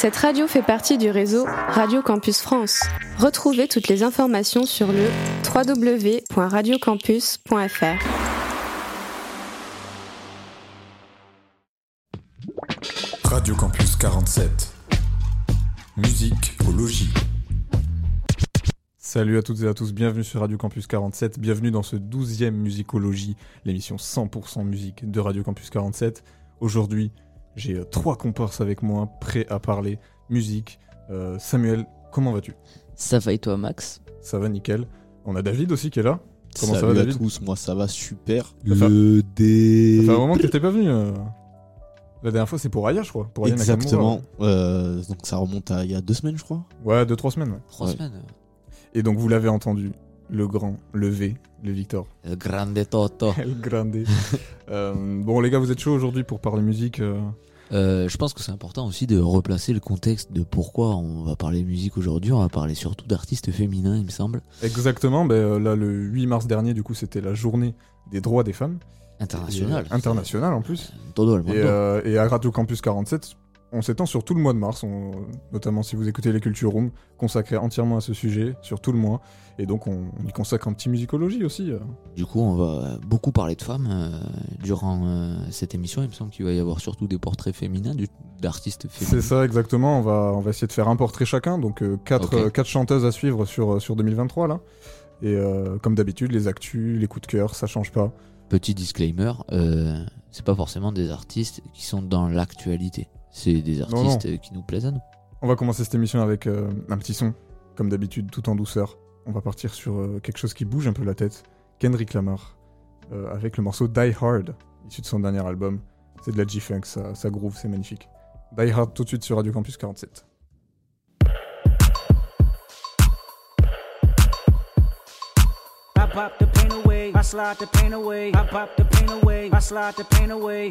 Cette radio fait partie du réseau Radio Campus France. Retrouvez toutes les informations sur le www.radiocampus.fr. Radio Campus 47. Musique au logis. Salut à toutes et à tous, bienvenue sur Radio Campus 47, bienvenue dans ce 12e Musicologie, l'émission 100% musique de Radio Campus 47. Aujourd'hui, j'ai euh, trois comparses avec moi, prêts à parler musique. Euh, Samuel, comment vas-tu? Ça va et toi, Max? Ça va nickel. On a David aussi qui est là. Comment Salut ça va, à David? tous, moi ça va super. Le dé. Ça fait un moment que t'étais pas venu. euh. La dernière fois, c'est pour Aya, je crois. Pour Aya. Exactement. Euh, donc ça remonte à il y a deux semaines, je crois. Ouais, deux, trois semaines. ouais. Trois Ouais. semaines. Et donc, vous l'avez entendu, le grand, le V, le Victor. El grande Toto. El Grande. Euh, bon, les gars, vous êtes chauds aujourd'hui pour parler musique euh, Euh, je pense que c'est important aussi de replacer le contexte de pourquoi on va parler musique aujourd'hui. On va parler surtout d'artistes féminins, il me semble. Exactement, ben, euh, là le 8 mars dernier, du coup, c'était la journée des droits des femmes. International. Euh, international en plus. Todo el mundo. Et, euh, et à Radio Campus 47, on s'étend sur tout le mois de mars, on- notamment si vous écoutez les Culture Room, consacré entièrement à ce sujet, sur tout le mois. Et donc on, on y consacre un petit musicologie aussi. euh. Du coup, on va beaucoup parler de femmes euh, durant euh, cette émission. Il me semble qu'il va y avoir surtout des portraits féminins, d'artistes C'est féminins. ça exactement, on va, on va essayer de faire un portrait chacun, donc 4 Ok. quatre chanteuses à suivre sur, sur 2023 là. Et comme d'habitude, les actus, les coups de cœur, ça change pas. Petit disclaimer, euh, c'est pas forcément des artistes qui sont dans l'actualité. C'est des Non, non. artistes qui nous plaisent à nous. On va commencer cette émission avec euh, un petit son, comme d'habitude, tout en douceur. On va partir sur euh, quelque chose qui bouge un peu la tête. Kendrick Lamar, euh, avec le morceau Die Hard, issu de son dernier album. C'est de la G-Funk, ça, ça groove, c'est magnifique. Die Hard tout de suite sur Radio Campus 47. I pop the pain away, I slide the pain away. I pop the pain away, I slide the pain away.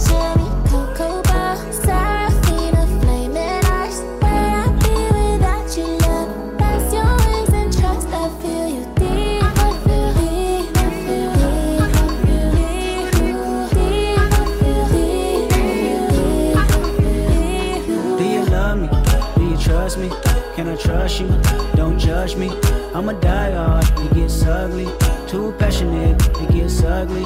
Don't judge me. I'm a die hard, it gets ugly. Too passionate, it gets ugly.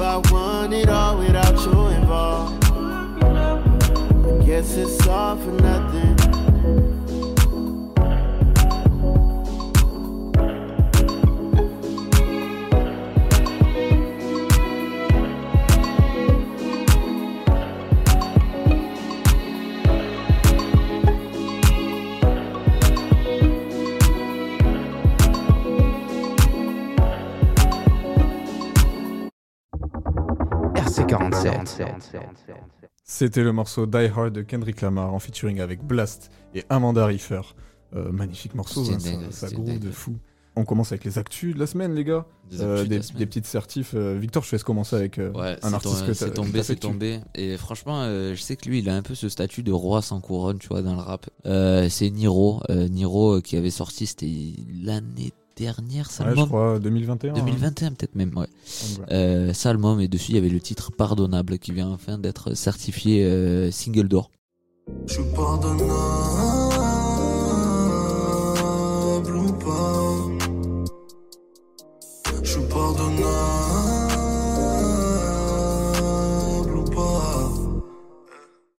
I want it all without you involved, I guess it's all for nothing. C'était le morceau Die Hard de Kendrick Lamar en featuring avec Blast et Amanda Reifer. Euh, magnifique morceau, hein, ça, dingue, ça groove de fou. On commence avec les actus de la semaine, les gars. Des Euh, de des, petites certifs. Euh, Victor, je te laisse commencer avec euh, Ouais, un artiste que c'est t'as- tombé, c'est tombé. Et franchement, euh, je sais que lui, il a un peu ce statut de roi sans couronne, tu vois, dans le rap. Euh, c'est Niro, euh, Niro euh, qui avait sorti, c'était l'année dernière, ça Ouais, je crois 2021. hein. 2021 peut-être même, ouais. Euh, Salmon et dessus il y avait le titre Pardonnable qui vient enfin d'être certifié euh, single d'or. Je suis pardonnable ou pas? Je suis pardonnable ou pas?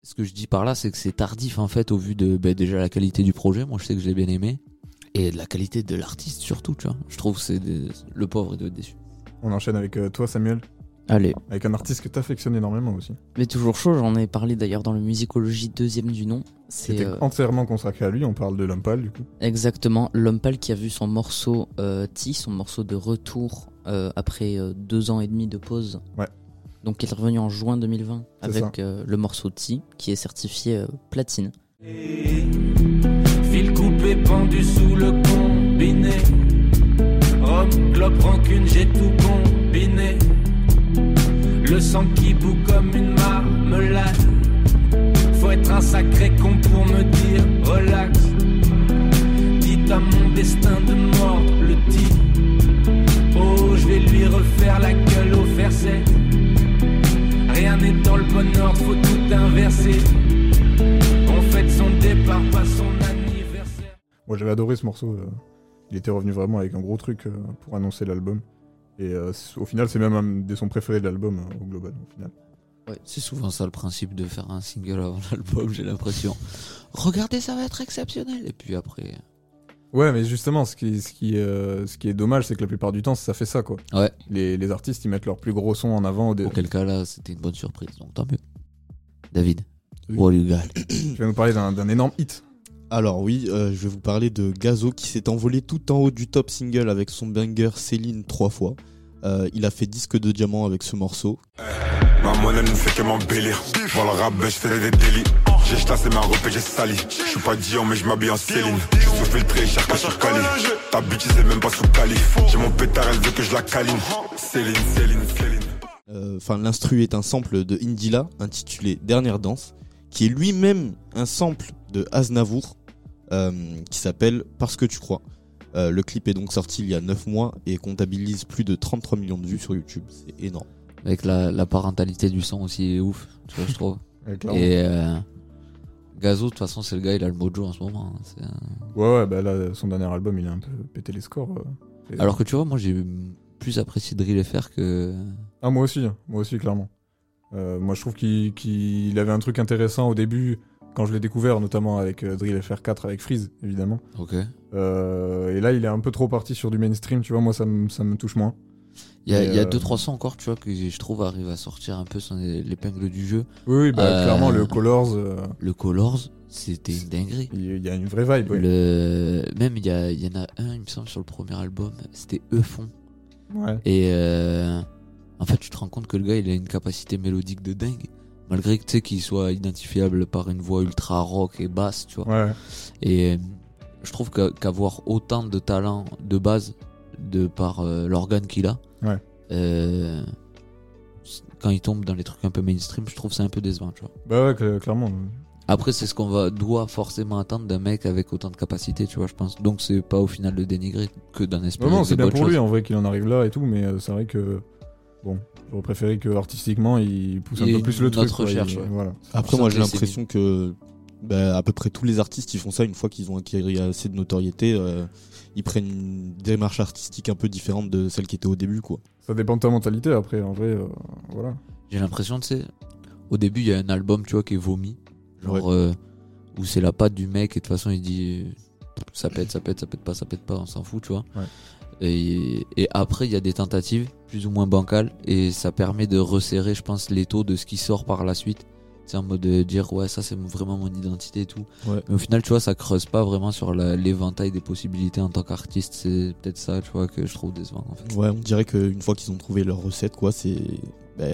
Ce que je dis par là, c'est que c'est tardif en fait au vu de bah, déjà la qualité du projet. Moi, je sais que je l'ai bien aimé et de la qualité de l'artiste surtout. Tu vois, je trouve que c'est des- le pauvre il doit être déçu. On enchaîne avec euh, toi, Samuel, Allez, avec un artiste que t'affectionnes énormément aussi. mais toujours chaud, j'en ai parlé d'ailleurs dans le Musicologie deuxième du nom. C'est C'était euh, entièrement consacré à lui. On parle de Lumpal, du coup. exactement L'homme pâle qui a vu son morceau euh, T, son morceau de retour euh, après euh, deux ans et demi de pause. Ouais. Donc il est revenu en juin 2020 C'est avec euh, le morceau T qui est certifié euh, platine. Fil pendu sous le combiné. Rhum, clope, rancune, j'ai tout combiné. Le sang qui bout comme une marmelade. Faut être un sacré con pour me dire relax. Dites à mon destin de mordre le dit. Oh, je vais lui refaire la gueule au verset. Rien n'est dans le bon ordre, faut tout inverser. Moi, j'avais adoré ce morceau. euh, Il était revenu vraiment avec un gros truc euh, pour annoncer l'album. Et euh, au final, c'est même un des sons préférés de l'album au global. Au final. C'est souvent ça le principe de faire un single avant l'album, j'ai l'impression. Regardez, ça va être exceptionnel. Et puis après. Ouais, mais justement, ce qui, ce qui, euh, ce qui est dommage, c'est que la plupart du temps, ça fait ça, quoi. Ouais. Les, les artistes, ils mettent leurs plus gros sons en avant. Au dé- Auquel cas là, c'était une bonne surprise, donc tant mieux. David, Oui. what you got? Tu vas nous parler d'un d'un énorme hit. Alors oui, euh, je vais vous parler de Gazo qui s'est envolé tout en haut du top single avec son banger Céline trois fois. Euh, il a fait disque de diamant avec ce morceau. Ma monnaie ne fait que m'embellir. Dans le rap, je fais des délits. J'ai chassé ma robe et j'ai sali. Je suis pas Dion, mais je m'habille en Céline. Je suis filtré, cher que sur Cali. Ta bitch, c'est même pas sous Cali. J'ai mon pétard, elle veut que je la câline. Céline, Céline, Céline. Euh, Enfin, l'instru est un sample de Indila intitulé Dernière danse, qui est lui-même un sample de Aznavour euh, qui s'appelle Parce que tu crois. Euh, le clip est donc sorti il y a 9 mois et comptabilise plus de 33 millions de vues sur YouTube. C'est énorme. Avec la, la parentalité du son aussi est ouf, tu vois, je trouve. Et euh, Gazo, de toute façon, c'est le gars, il a le mojo en ce moment. hein. Ouais, ouais, bah là, son dernier album, il a un peu pété les scores. euh. Et- Alors que tu vois, moi j'ai plus apprécié Drill FR que. Ah, moi aussi, hein. moi aussi, clairement. Euh, moi, je trouve qu'il qu'il avait un truc intéressant au début, quand je l'ai découvert, notamment avec euh, Drill FR4, avec Freeze, évidemment. Ok. Euh, et là, il est un peu trop parti sur du mainstream, tu vois, moi, ça, me- ça me touche moins. Il y a, Et, il y a euh, deux, trois sons encore, tu vois, que je trouve arrivent à sortir un peu son l'épingle du jeu. Oui, oui, bah, Euh, clairement, le Colors, euh, Le Colors, c'était une dinguerie. il il y a une vraie vibe. ouais. Le... Même il y, a- il y en a un, il me semble, sur le premier album, c'était Euphon. Ouais. Et euh, en fait, tu te rends compte que le gars, il a une capacité mélodique de dingue. Malgré que tu sais qu'il soit identifiable par une voix ultra rock et basse, tu vois. Ouais. Et euh, je trouve qu'avoir autant de talent de base, de par euh, l'organe qu'il a, euh, quand il tombe dans les trucs un peu mainstream, je trouve ça un peu décevant, tu vois. Bah ouais, cl- clairement. Après, c'est ce qu'on va doit forcément attendre d'un mec avec autant de capacité, tu vois, je pense. Donc c'est pas au final de dénigrer que d'en espérer. Non, non, c'est bien pour lui en vrai qu'il en arrive là et tout, mais euh, c'est vrai que. Bon, j'aurais préféré que artistiquement il pousse Il un peu plus le truc. recherche, ouais. Voilà. Après, moi, j'ai l'impression que bah, à peu près tous les artistes, ils font ça une fois qu'ils ont acquis assez de notoriété. euh, ils prennent une démarche artistique un peu différente de celle qui était au début, quoi. Ça dépend de ta mentalité après, en vrai. euh, voilà. J'ai l'impression, tu sais, au début, il y a un album, tu vois, qui est vomi. Genre, Ouais. euh, où c'est la patte du mec et de toute façon, il dit ça pète, ça pète, ça pète pas, ça pète pas, on s'en fout, tu vois. Ouais. Et, et après, il y a des tentatives plus ou moins bancales et ça permet de resserrer, je pense, les taux de ce qui sort par la suite. C'est en mode de dire, ouais, ça c'est vraiment mon identité et tout. Ouais. Mais au final, tu vois, ça creuse pas vraiment sur l'éventail des possibilités en tant qu'artiste. C'est peut-être ça, tu vois, que je trouve décevant en fait. Ouais, on dirait qu'une fois qu'ils ont trouvé leur recette, quoi, c'est. bah,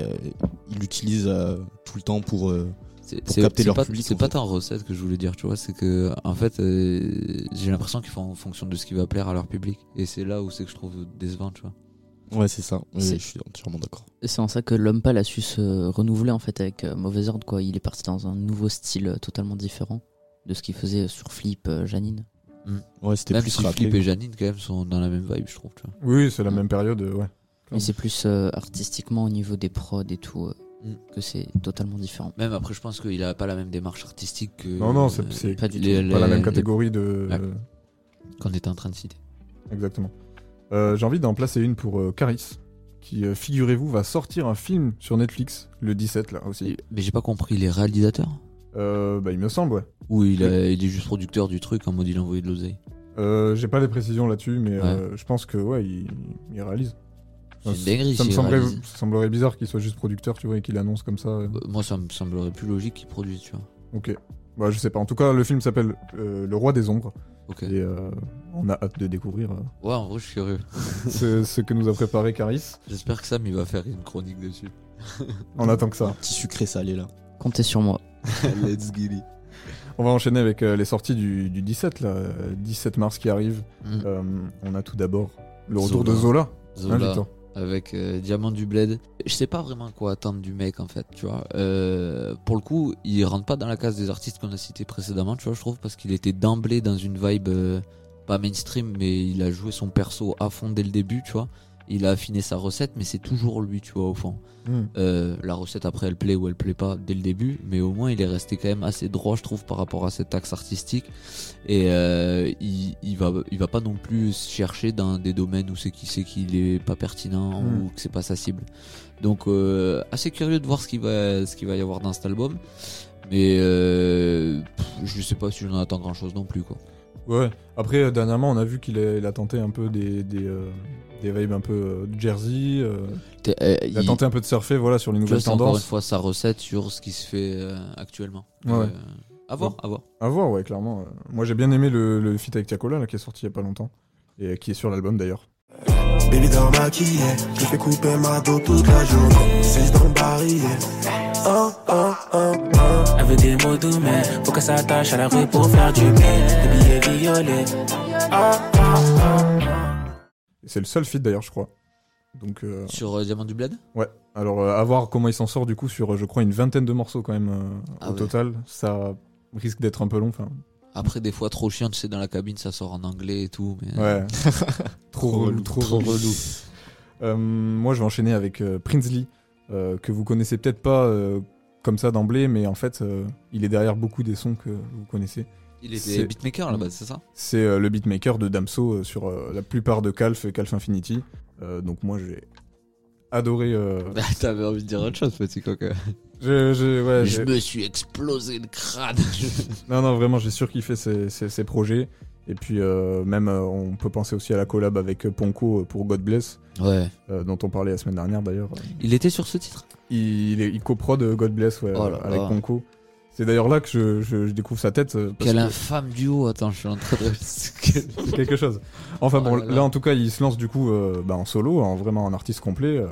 ils l'utilisent euh, tout le temps pour. euh, C'est pas, public, C'est pas tant recette que je voulais dire, tu vois. C'est que, en fait, euh, j'ai l'impression qu'ils font en fonction de ce qui va plaire à leur public. Et c'est là où c'est que je trouve décevant, tu vois. Ouais, c'est ça. Je suis entièrement d'accord. C'est en ça que l'homme pâle a su se renouveler en fait avec euh, Mauvais Ordre quoi. Il est parti dans un nouveau style euh, totalement différent de ce qu'il faisait sur Flip, euh, Janine. Ouais, c'était plus si rappelé, Flip quoi. et Janine, quand même, sont dans la même vibe, je trouve, tu vois. Oui, c'est la même période, ouais. Mais c'est plus euh, artistiquement au niveau des prods et tout euh, Mm. que c'est totalement différent. Même après, je pense qu'il a pas la même démarche artistique que. Non, non, c'est euh, pas du les- tout. pas la même catégorie de. Ouais. qu'on était en train de citer. Exactement. Euh, J'ai envie d'en placer une pour euh, Caris, qui, euh, figurez-vous, va sortir un film sur Netflix le 17 là aussi. Mais j'ai pas compris, les réalisateurs Euh, bah, il me semble, ouais. Ou il, a- il est juste producteur du truc en mode il a envoyé de l'oseille? Euh, J'ai pas les précisions là-dessus, mais euh, je pense que ouais, il, il réalise. C'est une dinguerie ça me s'il semblerait, réalise. ça semblerait bizarre qu'il soit juste producteur, tu vois, et qu'il annonce comme ça. euh. Euh, Moi, ça me semblerait plus logique qu'il produise, tu vois. Ok. Bah, je sais pas. En tout cas, le film s'appelle euh, Le Roi des Ombres. Et euh, on a hâte de découvrir euh, Ouais, en vrai, je suis curieux. ce, ce que nous a préparé Caris. J'espère que Sam, il va faire une chronique dessus. On attend que ça. Petit sucré salé là. Comptez sur moi. Let's get it. On va enchaîner avec euh, les sorties du, du 17, là, euh, 17 mars qui arrive. Mm. Euh, on a tout d'abord le retour Zola. de Zola. Zola, Hein, Victor avec euh, Diamant du Bled. Je sais pas vraiment quoi attendre du mec en fait, tu vois. Euh, pour le coup, il rentre pas dans la case des artistes qu'on a cités précédemment, tu vois, je trouve, parce qu'il était d'emblée dans une vibe euh, pas mainstream, mais il a joué son perso à fond dès le début, tu vois. Il a affiné sa recette, mais c'est toujours lui, tu vois, au fond. Mm. Euh, la recette après elle plaît ou elle plaît pas dès le début, mais au moins il est resté quand même assez droit, je trouve, par rapport à cet axe artistique. Et euh, il, il va, il va pas non plus chercher dans des domaines où c'est qui sait qu'il est pas pertinent Mm. ou que c'est pas sa cible. Donc euh, assez curieux de voir ce qu'il va, ce qu'il va y avoir dans cet album, mais euh, pff, je sais pas si j'en attends grand chose non plus quoi. Ouais. Après, dernièrement, on a vu qu'il a, tenté un peu des, des, euh, des vibes un peu euh, de Jersey. euh, euh, il a tenté un peu de surfer voilà, sur les tu vois, nouvelles c'est encore une tendances. fois sa recette sur ce qui se fait euh, actuellement. Ouais. Euh, à voir, à voir. À voir, ouais, clairement. Moi, j'ai bien aimé le, le feat avec Tiakola, là, qui est sorti il y a pas longtemps. Et qui est sur l'album d'ailleurs. Baby dans maquillé, je fais couper ma dos toute la journée. C'est dans le barillet. Oh, oh, oh, oh. Elle veut des mots doux, mais faut qu'elle s'attache à la rue pour faire du bien. Des billets violets. Et c'est le seul feat d'ailleurs, je crois. Donc, euh, Sur euh, Diamant du Bled? Ouais. Alors, euh, à voir comment il s'en sort du coup sur, euh, je crois, une vingtaine de morceaux quand même Ah au ouais. total. Ça risque d'être un peu long. Enfin, Après, des fois trop chiant, tu sais, dans la cabine, ça sort en anglais et tout. Mais... ouais. trop relou, trop, relou. relou. Euh, moi, je vais enchaîner avec euh, Prinsley, euh, que vous connaissez peut-être pas euh, comme ça d'emblée, mais en fait, euh, il est derrière beaucoup des sons que vous connaissez. Il était beatmaker là-bas, c'est ça? C'est euh, le beatmaker de Damso euh, sur euh, la plupart de Calf et Calf Infinity. Donc moi, j'ai adoré. euh, T'avais envie de dire autre chose, petit ouais, Je me suis explosé le crâne. Non, non, vraiment, j'ai surkiffé ces, ces, ces projets. Et puis, même, on peut penser aussi à la collab avec Ponko pour God Bless, ouais. dont on parlait la semaine dernière d'ailleurs. Il était sur ce titre? Il, il, coprod God Bless ouais, Oh là avec là. Ponko. C'est d'ailleurs là que je, je- je découvre sa tête. euh, parce Quel que infâme duo. Attends, je suis en train de. quelque chose. Enfin Oh bon, là là, en tout cas, il se lance du coup euh, bah, en solo, en vraiment en artiste complet, euh,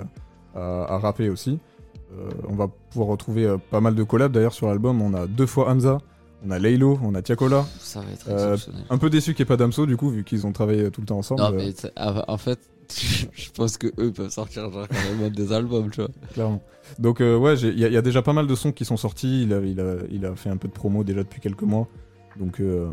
à, à rapper aussi. Euh, on va pouvoir retrouver pas mal de collabs d'ailleurs sur l'album. On a deux fois Hamza, on a Laylo, on a Tiakola. Ça va être exceptionnel. Un peu déçu qu'il n'y ait pas Damso du coup, vu qu'ils ont travaillé tout le temps ensemble. Non, mais en fait, je pense que eux peuvent sortir genre carrément des albums, tu vois. clairement. Donc euh, ouais, il y, a- il y a déjà pas mal de sons qui sont sortis. Il a, il a, il a fait un peu de promo déjà depuis quelques mois. Donc euh,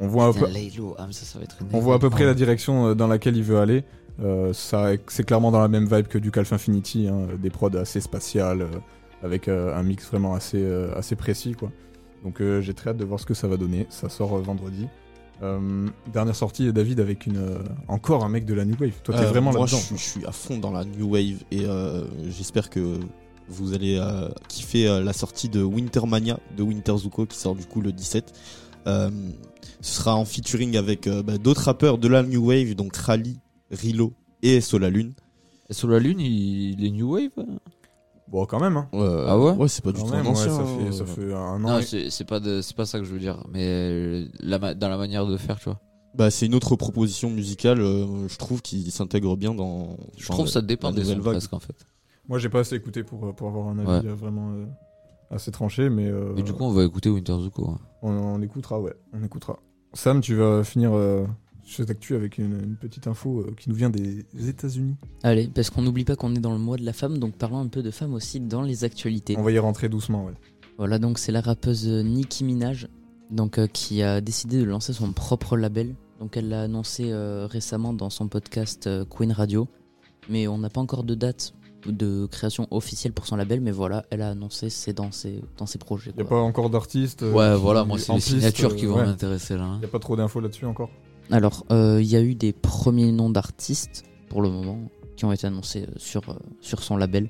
on voit un peu, Putain, Laylo, ah, mais ça, ça va être une on voit à peu près la direction euh, dans laquelle il veut aller. Euh, ça, c'est clairement dans la même vibe que du Calf Infinity, hein, des prods assez spatiales, euh, avec euh, un mix vraiment assez, euh, assez précis, quoi. Donc euh, j'ai très hâte de voir ce que ça va donner. Ça sort euh, vendredi. Euh, dernière sortie, David, avec une, euh, encore un mec de la New Wave. Toi, t'es Euh, vraiment moi, là-dedans. je, suis- je suis à fond dans la New Wave et euh, j'espère que vous allez euh, kiffer euh, la sortie de Wintermania de Winter Zuko qui sort du coup le 17. Euh, ce sera en featuring avec euh, bah, d'autres rappeurs de la New Wave, donc Rally, Rilo et Sola Lune. Et sur la lune, il est New Wave hein? Bon, quand même. Hein. Ah ouais Ouais, c'est pas du tout même, ouais, ça, fait, euh, ça fait un an. Non, et- c'est c'est pas, de- c'est pas ça que je veux dire, mais euh, la dans la manière de faire, tu vois. Bah, c'est une autre proposition musicale, euh, je trouve, qui s'intègre bien dans. Je trouve ça dépend des sons presque en fait. Moi, j'ai pas assez écouté pour, pour avoir un avis Ouais. vraiment euh, assez tranché, mais, euh, Mais du coup, on va écouter Winter Zuko. hein. on, on écoutera, ouais, on écoutera. Sam, tu vas finir euh, cette actu avec une, une petite info euh, qui nous vient des États-Unis. Allez, parce qu'on n'oublie pas qu'on est dans le mois de la femme, donc parlons un peu de femmes aussi dans les actualités. On va y rentrer doucement, ouais. Voilà, donc c'est la rappeuse euh, Nicki Minaj, donc euh, qui a décidé de lancer son propre label. Donc elle l'a annoncé euh, récemment dans son podcast euh, Queen Radio, mais on n'a pas encore de date de création officielle pour son label, mais voilà, elle a annoncé c'est dans ses dans ses projets. Y a quoi. pas encore d'artistes. Ouais, qui- voilà, moi, c'est les piste, signatures qui vont ouais. m'intéresser là. hein. Y a pas trop d'infos là-dessus encore? Alors, euh, il y a eu des premiers noms d'artistes pour le moment qui ont été annoncés euh, sur, euh, sur son label.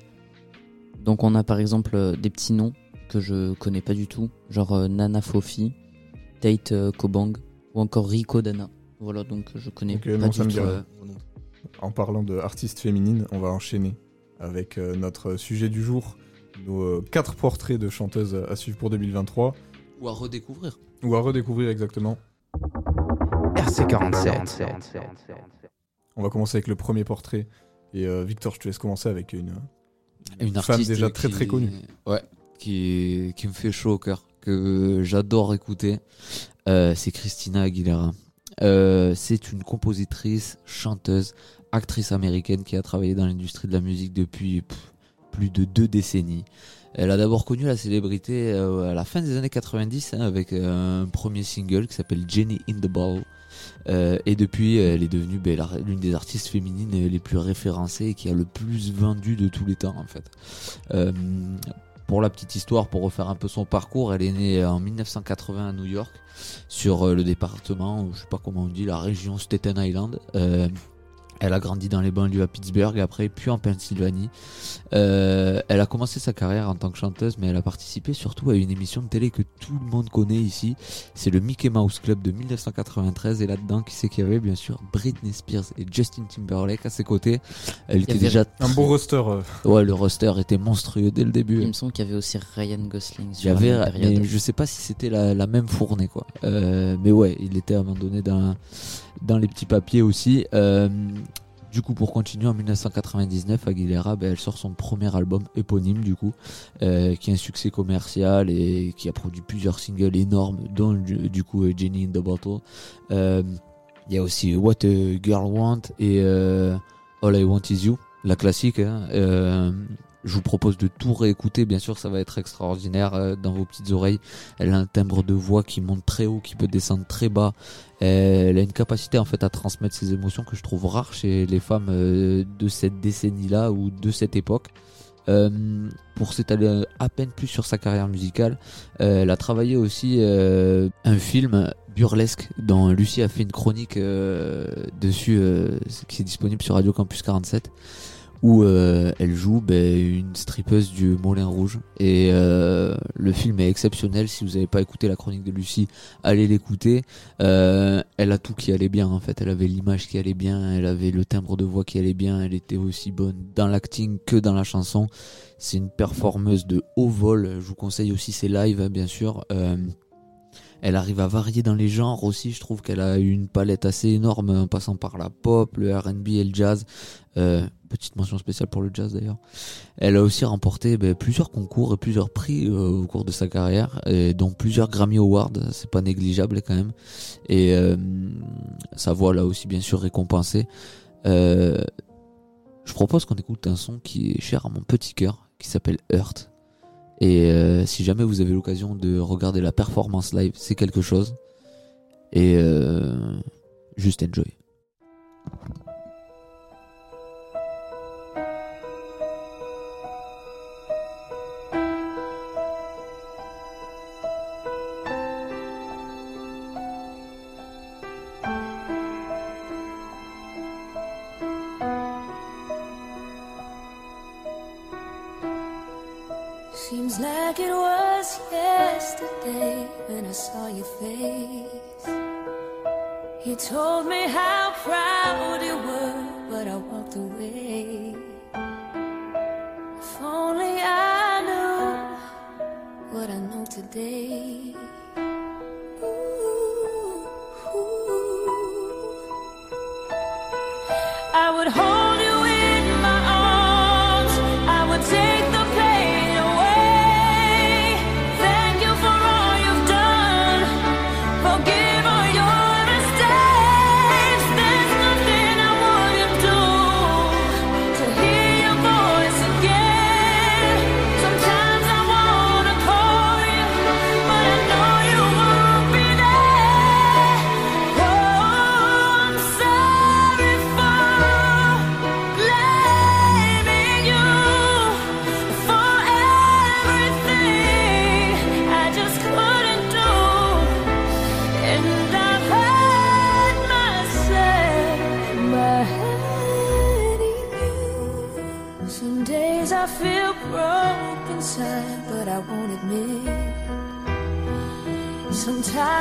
Donc, on a par exemple euh, des petits noms que je connais pas du tout, genre euh, Nana Fofi, Tate euh, Kobang ou encore Rico Dana. Voilà, donc je connais pas non, du tout. euh, En parlant d'artistes féminines, on va enchaîner avec euh, notre sujet du jour, nos euh, quatre portraits de chanteuses à suivre pour 2023, Ou à redécouvrir. ou à redécouvrir exactement. RC47. On va commencer avec le premier portrait. Et euh, Victor, je te laisse commencer avec une, Une femme déjà très qui- très connue. Ouais, qui, qui me fait chaud au cœur, que j'adore écouter. Euh, c'est Christina Aguilera. Euh, c'est une compositrice, chanteuse, actrice américaine qui a travaillé dans l'industrie de la musique depuis pff, plus de deux décennies. Elle a d'abord connu la célébrité euh, à la fin des années 90 hein, avec euh, un premier single qui s'appelle Jenny in the Ball. Euh, et depuis, elle est devenue ben, l'une des artistes féminines les plus référencées et qui a le plus vendu de tous les temps en fait. Euh, pour la petite histoire, pour refaire un peu son parcours, elle est née en 1980 à New York, sur euh, le département, je sais pas comment on dit, la région Staten Island. Elle a grandi dans les banlieues à Pittsburgh, après puis en Pennsylvanie. Euh, elle a commencé sa carrière en tant que chanteuse, mais elle a participé surtout à une émission de télé que tout le monde connaît ici. C'est le Mickey Mouse Club de 1993, et là-dedans, qui c'est qu'il y avait bien sûr Britney Spears et Justin Timberlake à ses côtés. Elle Il était déjà Un beau roster. euh, Ouais, le roster était monstrueux dès le début. Il me semble qu'il y avait aussi Ryan Gosling Il sur y avait, mais je sais pas si c'était la, la même fournée quoi. Euh, mais ouais, il était abandonné dans dans les petits papiers aussi. Euh, du coup, pour continuer, en 1999, Aguilera, ben, elle sort son premier album éponyme du coup, euh, qui est un succès commercial et qui a produit plusieurs singles énormes, dont du, coup euh, Jenny in the Bottle. Il y a aussi What a Girl Want et All I Want Is You, la classique. hein. Je vous propose de tout réécouter, bien sûr, ça va être extraordinaire euh, dans vos petites oreilles. Elle a un timbre de voix qui monte très haut, qui peut descendre très bas. Elle a une capacité en fait à transmettre ses émotions que je trouve rare chez les femmes euh, de cette décennie-là ou de cette époque. Euh, pour s'étaler à peine plus sur sa carrière musicale, euh, elle a travaillé aussi euh, un film burlesque dont Lucie a fait une chronique euh, dessus qui est disponible sur Radio Campus 47 où euh, elle joue ben, une strippeuse du Moulin Rouge. Et euh, le film est exceptionnel. Si vous n'avez pas écouté la chronique de Lucie allez l'écouter. Euh, elle a tout qui allait bien en fait. Elle avait l'image qui allait bien. Elle avait le timbre de voix qui allait bien. Elle était aussi bonne dans l'acting que dans la chanson. C'est une performeuse de haut vol. Je vous conseille aussi ses lives hein, bien sûr. Euh, elle arrive à varier dans les genres aussi. Je trouve qu'elle a eu une palette assez énorme hein, en passant par la pop, le RB et le jazz. Euh, petite mention spéciale pour le jazz d'ailleurs. Elle a aussi remporté ben, plusieurs concours et plusieurs prix euh, au cours de sa carrière, et dont plusieurs Grammy Awards, c'est pas négligeable quand même. Et euh, sa voix l'a aussi bien sûr récompensée. je propose qu'on écoute un son qui est cher à mon petit cœur, qui s'appelle Hurt. Et euh, si jamais vous avez l'occasion de regarder la performance live, c'est quelque chose. Et euh, juste enjoy.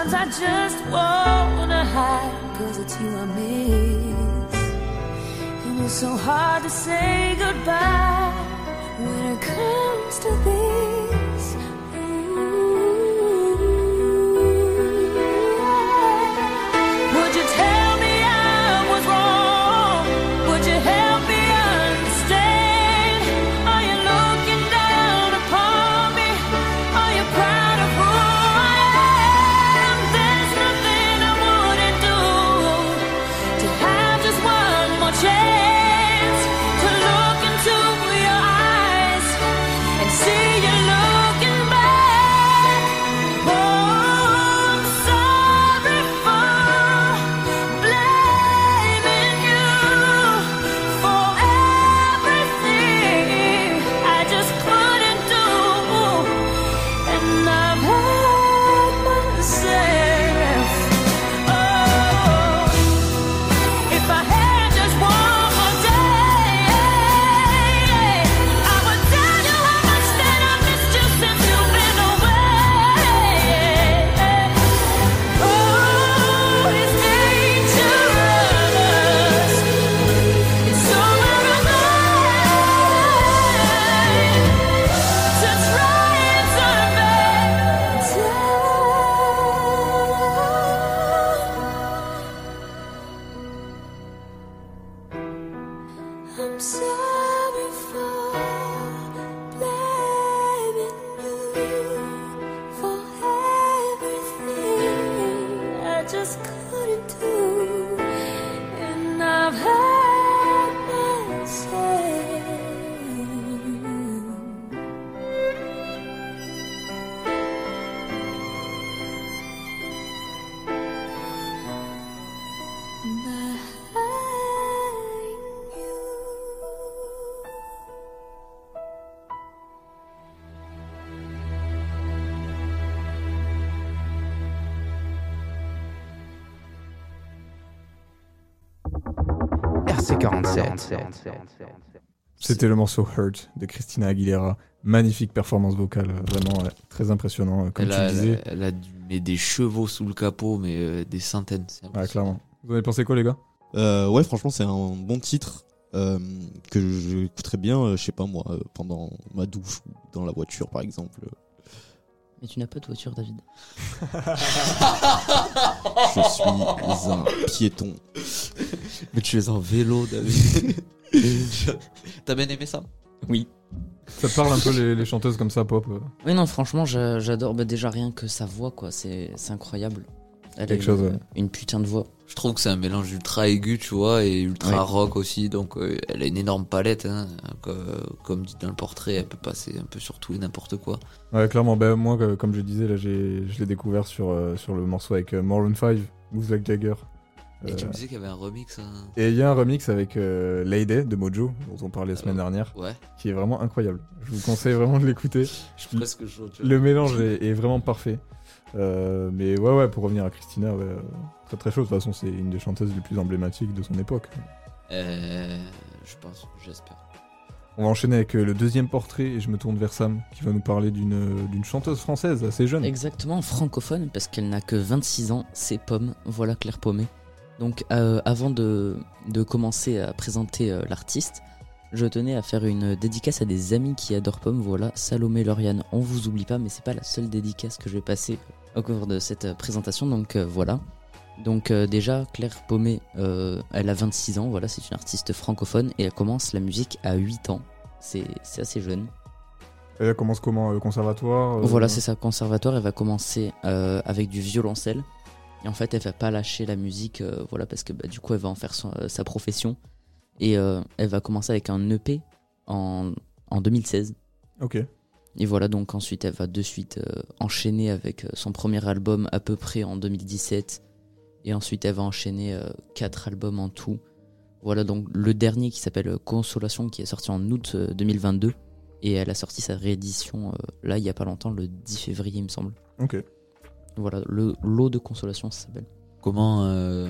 Sometimes I just wanna hide. Cause it's you I miss. And it's so hard to say goodbye When it comes to this. C'était le morceau Hurt de Christina Aguilera. Magnifique performance vocale, euh, vraiment très impressionnant. Euh, comme elle, tu disais. Elle, a des chevaux sous le capot, mais euh, des centaines. Ouais, clairement. Vous avez pensé quoi, les gars? Ouais, franchement, c'est un bon titre euh, que j'écouterais bien, je sais pas moi, pendant ma douche ou dans la voiture, par exemple. Mais tu n'as pas de voiture, David. je suis un piéton. Mais tu es en vélo, David. T'as bien aimé ça? Oui. Ça te parle un peu les, chanteuses comme ça, pop. Euh oui, non, franchement, j'adore. Bah, déjà, rien que sa voix, quoi. C'est incroyable. Elle Quelque a une, chose, ouais. une putain de voix. Je trouve que c'est un mélange ultra aigu, tu vois, et ultra rock aussi. Donc, euh, elle a une énorme palette. Hein. comme dit dans le portrait, elle peut passer un peu sur tout et n'importe quoi. Ouais, clairement, bah, moi, euh, comme je disais, là, j'ai, je l'ai découvert sur, sur le morceau avec euh, 5, Goose Like Jagger. Et tu Euh, me disais qu'il y avait un remix. hein. Et il y a un remix avec euh, Lady de Mojo, dont on parlait la semaine dernière, Ouais, qui est vraiment incroyable. Je vous conseille vraiment de l'écouter. je suis presque chaud. Tu vois. Le mélange est, est vraiment parfait. Euh, mais ouais, ouais, pour revenir à Christina, ouais, euh, très très chaud. De toute façon, c'est une des chanteuses les plus emblématiques de son époque. Euh, je pense, j'espère. On va enchaîner avec euh, le deuxième portrait et je me tourne vers Sam qui va nous parler d'une euh, chanteuse française assez jeune. Exactement, francophone, parce qu'elle n'a que 26 ans, c'est Pomme, voilà Claire Paumé. Donc euh, avant de, de commencer à présenter euh, l'artiste, je tenais à faire une dédicace à des amis qui adorent Pomme, voilà, Salomé, Lauriane, on vous oublie pas, mais c'est pas la seule dédicace que je vais passer au cours de cette euh, présentation, donc euh, voilà. Donc déjà, Claire Paumé, elle a 26 ans, voilà, c'est une artiste francophone, et elle commence la musique à 8 ans, c'est assez jeune. Elle commence comment euh, Conservatoire Voilà, c'est ça, conservatoire. Elle va commencer avec du violoncelle. Et en fait, elle va pas lâcher la musique, euh, voilà, parce que bah, du coup, elle va en faire son- euh, sa profession. Et euh, elle va commencer avec un EP en, en 2016. Ok. Et voilà, donc ensuite, elle va de suite enchaîner avec son premier album à peu près en 2017. Et ensuite, elle va enchaîner quatre albums en tout. Voilà, donc le dernier qui s'appelle Consolation, qui est sorti en août euh, 2022. Et elle a sorti sa réédition là, il y a pas longtemps, le 10 février, il me semble. Ok. Voilà, le lot de consolation, ça s'appelle. Comment euh,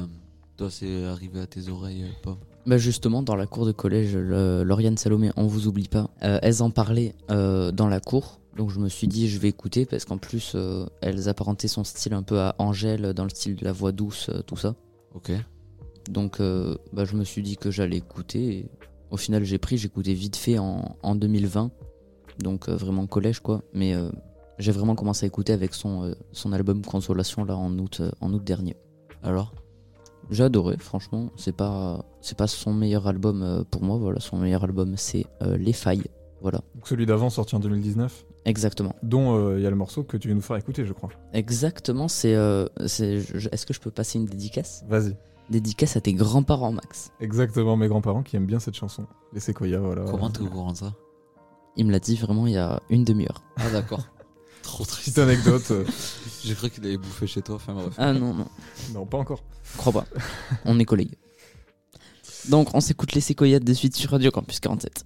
toi c'est arrivé à tes oreilles, euh, Pomme? Bah justement, dans la cour de collège, le- Lauriane Salomé, on vous oublie pas, euh, elles en parlaient euh, dans la cour. Donc je me suis dit, je vais écouter parce qu'en plus, elles apparentaient son style un peu à Angèle, dans le style de la voix douce, tout ça. Ok. Donc bah, je me suis dit que j'allais écouter. Et au final, j'ai pris, j'ai écouté vite fait en, en 2020. Donc vraiment collège, quoi. Mais j'ai vraiment commencé à écouter avec son, euh, son album Consolation, là, en août, euh, en août dernier. Alors J'ai adoré, franchement. C'est pas, c'est pas son meilleur album euh, pour moi. Voilà, son meilleur album, c'est euh, Les Failles. Voilà, Donc celui d'avant sorti en 2019, exactement. dont euh, il y a le morceau que tu veux nous faire écouter, je crois. Exactement, c'est. euh, c'est- je- Est-ce que je peux passer une dédicace? Vas-y. Dédicace à tes grands-parents, Max. Exactement, mes grands-parents qui aiment bien cette chanson. Les Sequoia, voilà. Comment t'es au courant de ça? Il me l'a dit vraiment il y a une demi-heure. Ah d'accord. Trop triste. Anecdote. J'ai cru qu'il avait bouffé chez toi. Enfin bref. Ah non, non, non, pas encore. je crois pas. On est collègues. Donc, on s'écoute les séquoiades de suite sur Radio Campus 47.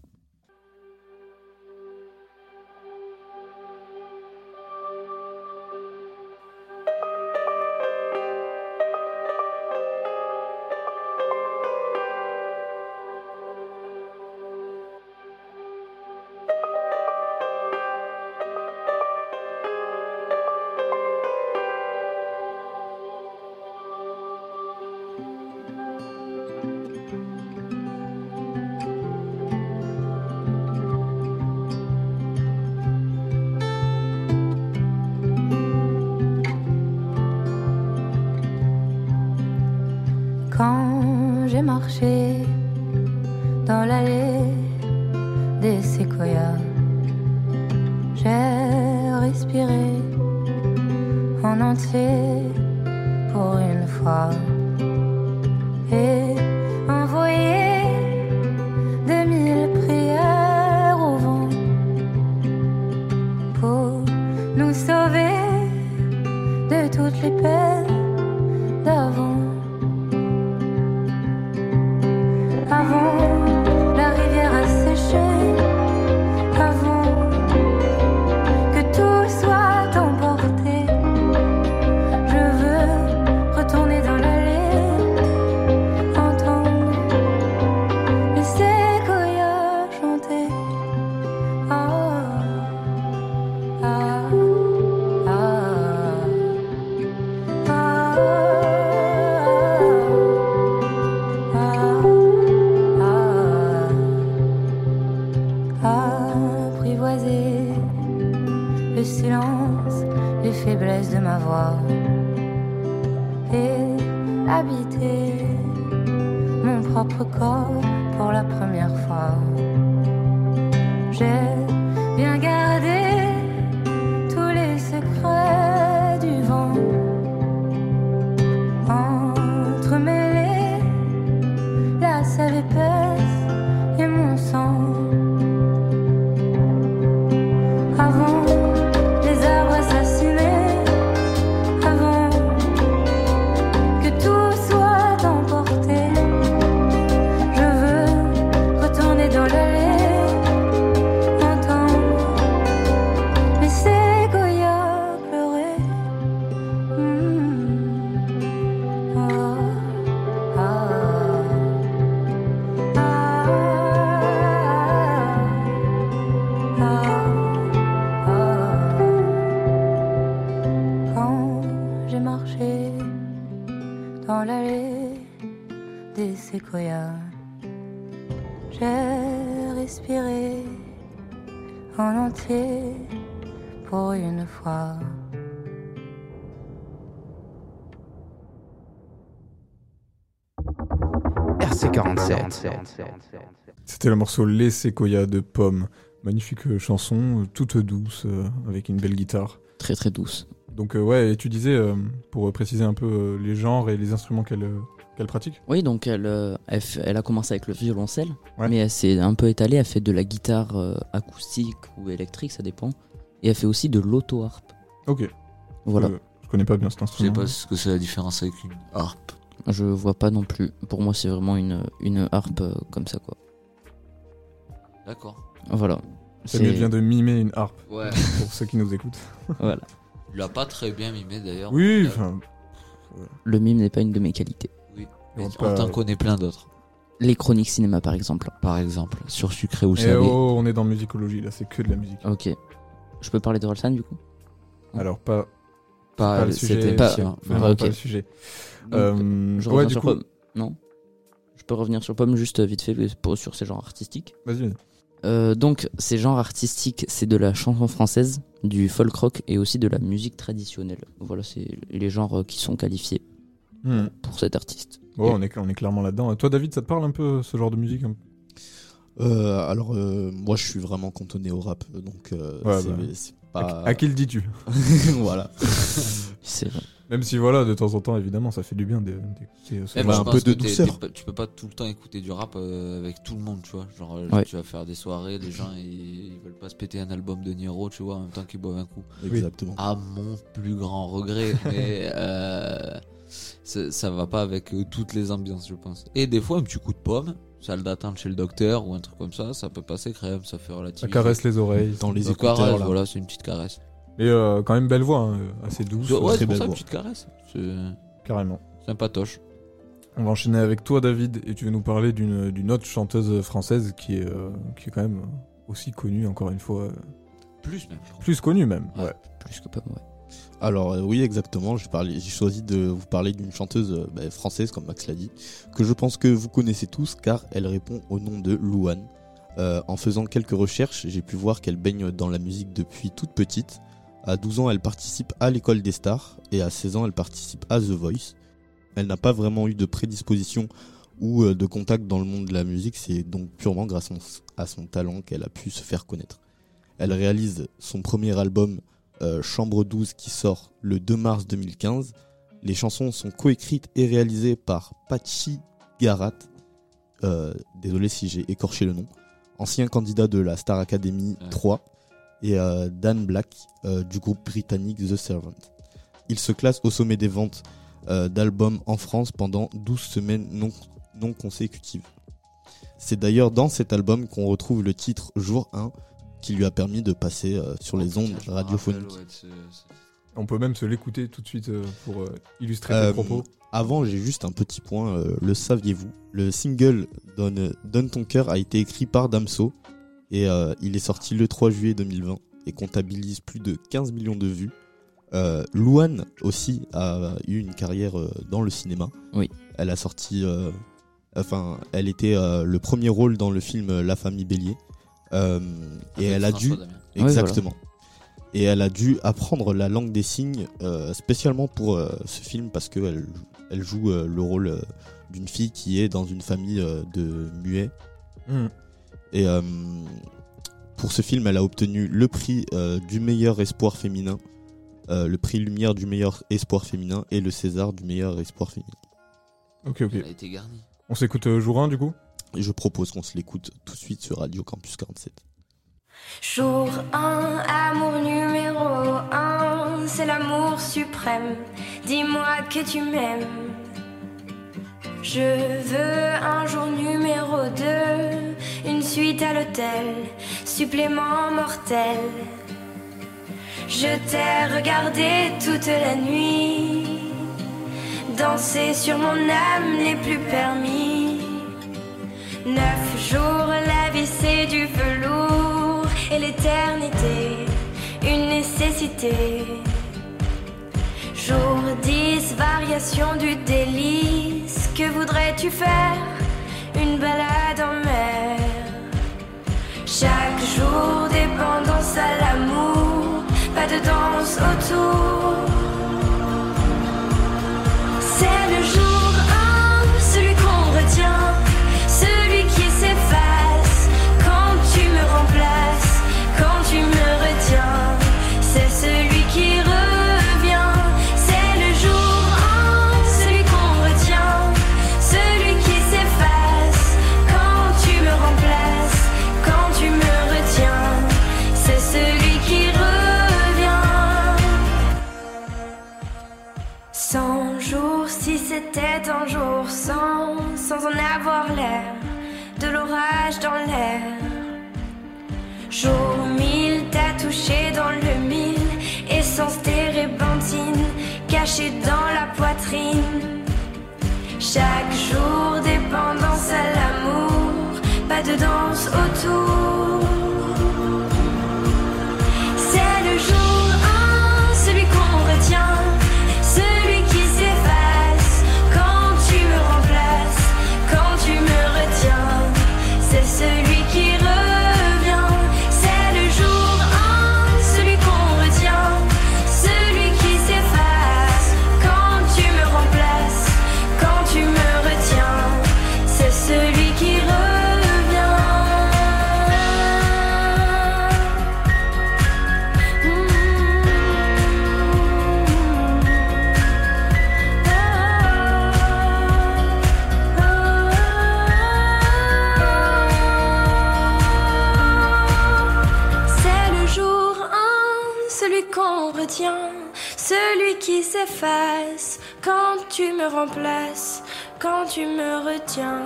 De toutes les peines d'avant. En entier pour une fois. RC47. C'était le morceau Les Sequoia de Pomme. Magnifique euh, chanson, euh, toute douce, euh, avec une belle guitare. Très très douce. Donc euh, ouais, et tu disais, euh, pour préciser un peu euh, les genres et les instruments qu'elle euh, qu'elle pratique? Oui, donc elle, euh, elle, fait- elle a commencé avec le violoncelle, Ouais. mais elle s'est un peu étalée. Elle fait de la guitare euh, acoustique ou électrique, ça dépend. Et elle fait aussi de l'auto-harpe. Ok. Voilà. Euh, je connais pas bien cet Je sais pas ce que c'est la différence avec une harpe. Je vois pas non plus. Pour moi, c'est vraiment une, une harpe euh, comme ça, quoi. D'accord. Voilà. Ça lui vient de mimer une harpe, Ouais. pour ceux qui nous écoutent. Voilà. Il l'a pas très bien mimé d'ailleurs. Oui, enfin, Le mime n'est pas une de mes qualités. Mais on t'en connaît plein d'autres. Les chroniques cinéma, par exemple. Par exemple, sur Sucré ou Eh Salé. oh, on est dans musicologie là, c'est que de la musique. Ok. Je peux parler de Rolsan, du coup? Alors pas, Pas, pas le sujet, pas- vraiment ok. pas le sujet. Donc, Euh, Je ouais, reviens du sur coup, Pomme. Non Je peux revenir sur Pomme juste vite fait pour- sur ces genres artistiques. vas-y. vas-y. Euh, donc, ces genres artistiques, c'est de la chanson française, du folk rock et aussi de la musique traditionnelle. Voilà, c'est les genres qui sont qualifiés Hmm. pour cet artiste. Ouais, on est, on est clairement là-dedans. Toi, David, ça te parle un peu ce genre de musique Euh, alors, euh, moi, je suis vraiment cantonné au rap, donc euh, Ouais, c'est bah. c'est à, pas. à qui le dis-tu voilà. C'est vrai. Même si voilà, de temps en temps, évidemment, ça fait du bien d'é- d'écouter ce Eh ben, un peu de douceur. tu peux pas tout le temps écouter du rap euh, avec tout le monde, tu vois. Genre, Ouais. tu vas faire des soirées, les gens ils, ils veulent pas se péter un album de Niro, tu vois, en même temps qu'ils boivent un coup. Exactement. À mon plus grand regret, mais euh, ça, ça va pas avec euh, toutes les ambiances, je pense. Et des fois, un petit coup de pomme, salle d'attente chez le docteur ou un truc comme ça, ça peut passer crème, ça fait Ça relativement. caresse les oreilles. Dans les Ça écouteurs, caresse, là. voilà, c'est une petite caresse. Et euh, quand même belle voix, hein, assez douce, ouais, c'est pour ça, une petite caresse. Carrément. sympatoche. On va enchaîner avec toi, David, et tu veux nous parler d'une autre chanteuse française qui est, euh, qui est quand même aussi connue, encore une fois, Plus même, plus connue même. Ouais. Ouais. Plus que Pomme, ouais. Alors euh, oui exactement, j'ai choisi de vous parler d'une chanteuse euh, bah, française comme Max l'a dit, que je pense que vous connaissez tous car elle répond au nom de Louane. Euh, en faisant quelques recherches, j'ai pu voir qu'elle baigne dans la musique depuis toute petite. À 12 ans, elle participe à l'école des stars et à 16 ans, elle participe à The Voice. Elle n'a pas vraiment eu de prédisposition ou de contact dans le monde de la musique, c'est donc purement grâce à son talent qu'elle a pu se faire connaître. Elle réalise son premier album euh, Chambre 12 qui sort le 2 mars 2015. Les chansons sont coécrites et réalisées par Pachi Garat. Euh, désolé si j'ai écorché le nom. Ancien candidat de la Star Academy Ouais. 3 et euh, Dan Black du groupe britannique The Servant. Il se classe au sommet des ventes d'albums en France pendant 12 semaines non, non consécutives. C'est d'ailleurs dans cet album qu'on retrouve le titre Jour 1 qui lui a permis de passer euh, sur les ondes radiophoniques. On peut même se l'écouter tout de suite euh, pour euh, illustrer Euh, tes propos. Avant, j'ai juste un petit point, euh, le saviez-vous? Le single Donne, Donne ton cœur a été écrit par Damso et euh, il est sorti le 3 juillet 2020 et comptabilise plus de 15 millions de vues. Euh, Louane aussi a eu une carrière dans le cinéma. Oui. Elle a sorti, euh, enfin, elle était euh, le premier rôle dans le film La famille Bélier. Euh, et elle a dû. Ouais, exactement. Et elle a dû apprendre la langue des signes euh, spécialement pour euh, ce film parce qu'elle elle joue euh, le rôle euh, d'une fille qui est dans une famille euh, de muets. Hmm. Et euh, pour ce film, elle a obtenu le prix euh, du meilleur espoir féminin, euh, le prix Lumière du meilleur espoir féminin et le César du meilleur espoir féminin. Ok, ok. Elle a été garnie. On s'écoute euh, jour 1 du coup? Et je propose qu'on se l'écoute tout de suite sur Radio Campus 47. Jour 1, amour numéro 1, c'est l'amour suprême. Dis-moi que tu m'aimes. Je veux un jour numéro 2, une suite à l'hôtel, supplément mortel. Je t'ai regardé toute la nuit, danser sur mon âme n'est plus permis. Neuf jours, la vie c'est du velours et l'éternité, une nécessité. Jour 10, variation du délice, que voudrais-tu faire? Une balade en mer. Chaque jour dépendant autour. C'est le jour 1, celui qu'on retient, si c'était un jour sans, sans en avoir l'air, de l'orage dans l'air. Jour mille, t'as touché dans le mille, essence térébenthine, cachée dans la poitrine. Chaque jour, dépendance à l'amour, pas de danse autour. Quand tu me remplaces, quand tu me retiens.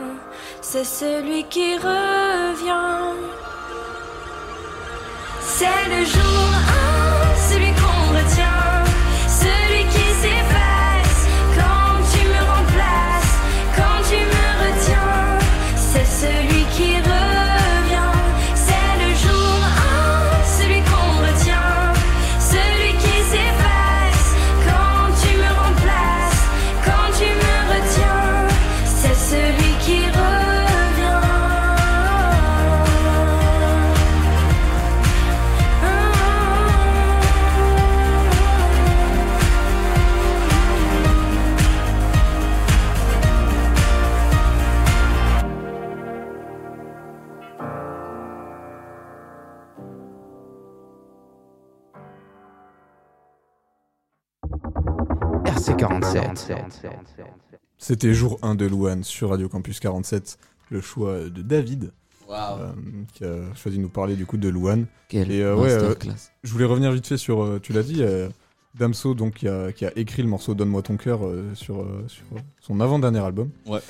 C'est celui qui revient. C'est le jour RC47. C'était jour 1 de Louane sur Radio Campus 47, le choix de David. Euh, qui a choisi de nous parler du coup de Louane. Quelle Et euh, ouais, euh, je voulais revenir vite fait sur, euh, tu l'as dit, euh, Damso donc, qui, a, qui a écrit le morceau Donne-moi ton cœur euh, sur, euh, sur son avant-dernier album. Ouais.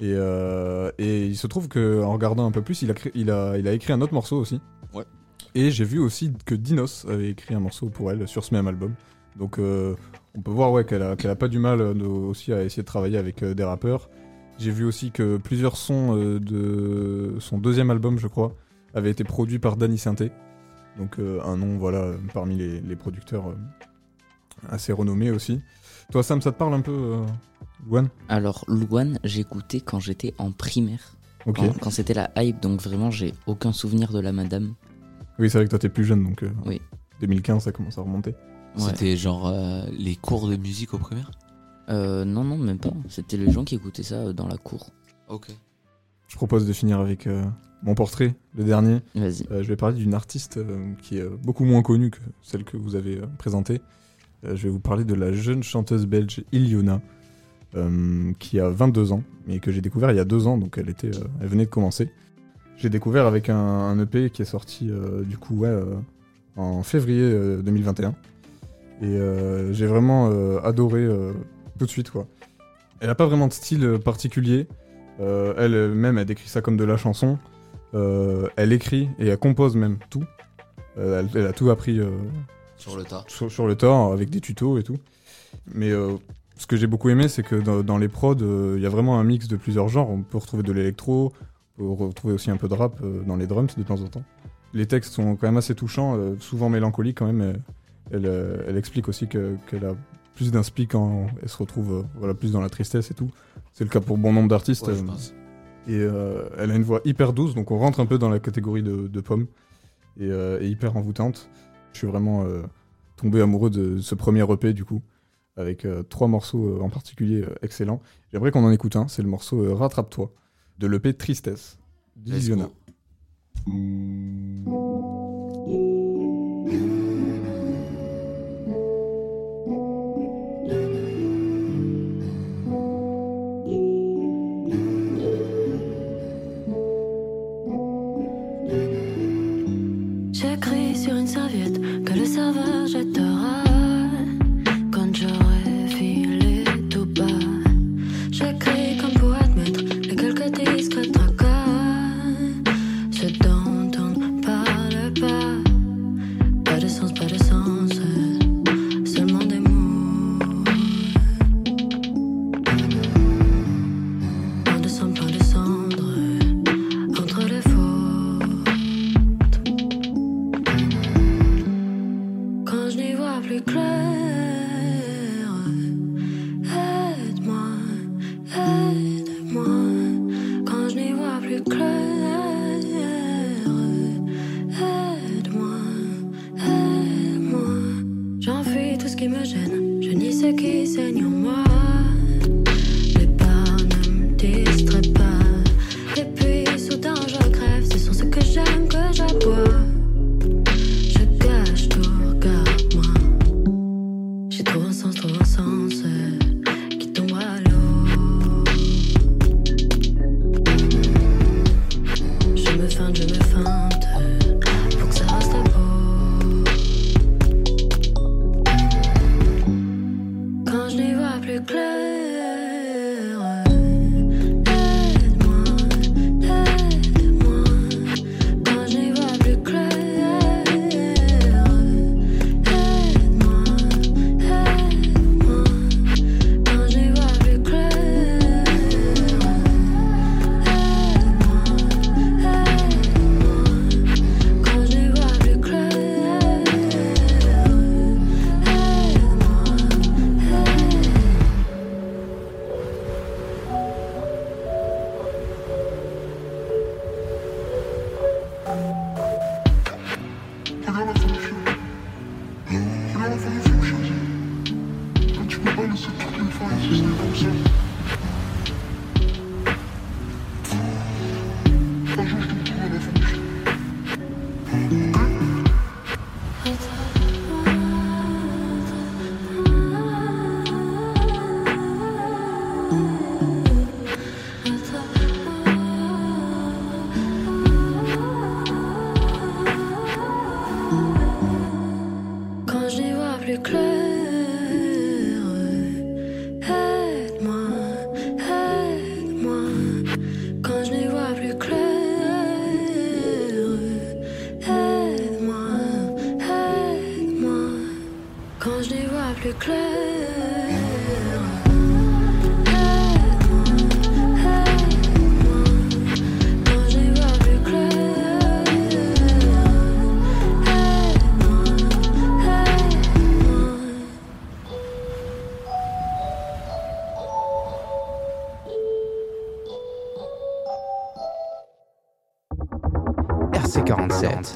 Et, euh, et il se trouve qu'en regardant un peu plus, il a, cré- il, a, il a écrit un autre morceau aussi. Ouais. Et j'ai vu aussi que Dinos avait écrit un morceau pour elle sur ce même album. Donc euh, on peut voir ouais, qu'elle a, pas du mal euh, aussi à essayer de travailler avec euh, des rappeurs. J'ai vu aussi que plusieurs sons de son deuxième album, je crois, avaient été produits par Danny Sainté. Donc un nom voilà parmi les, les producteurs assez renommés aussi. Toi Sam, ça te parle un peu, Luan Alors, Louane, j'écoutais quand j'étais en primaire. Quand, quand c'était la hype, donc vraiment, j'ai aucun souvenir de la madame. Oui, c'est vrai que toi t'es plus jeune, donc euh, Oui. 2015 ça commence à remonter. Ouais. C'était genre euh, les cours de musique au primaire? Euh, non, non, même pas. C'était les gens qui écoutaient ça euh, dans la cour. Ok. Je propose de finir avec euh, mon portrait, le dernier. Vas-y. Euh, je vais parler d'une artiste euh, qui est euh, beaucoup moins connue que celle que vous avez euh, présentée. Euh, je vais vous parler de la jeune chanteuse belge Iliona, euh, qui a 22 ans, mais que j'ai découvert il y a deux ans, donc elle, était, euh, elle venait de commencer. J'ai découvert avec un, un EP qui est sorti euh, du coup ouais, euh, en février euh, 2021. Et euh, j'ai vraiment euh, adoré euh, tout de suite. Quoi. Elle n'a pas vraiment de style particulier. Elle-même, elle décrit ça comme de la chanson. Elle écrit et elle compose même tout. Elle, elle a tout appris Sur le tas. sur, sur le tas avec des tutos et tout. Mais euh, ce que j'ai beaucoup aimé, c'est que dans, dans les prods, euh, il y a vraiment un mix de plusieurs genres. On peut retrouver de l'électro, on peut retrouver aussi un peu de rap euh, dans les drums de temps en temps. Les textes sont quand même assez touchants, souvent mélancoliques quand même. Elle, elle, euh, elle explique aussi que- qu'elle a plus d'inspi quand elle se retrouve euh, voilà, plus dans la tristesse et tout. C'est le cas pour bon nombre d'artistes. Ouais, euh, et elle a une voix hyper douce, donc on rentre un peu dans la catégorie de, de pomme et, et hyper envoûtante. Je suis vraiment tombé amoureux de ce premier EP du coup, avec euh, trois morceaux euh, en particulier euh, excellents. J'aimerais qu'on en écoute un, c'est le morceau Rattrape-toi de l'EP Tristesse d'Illusiona.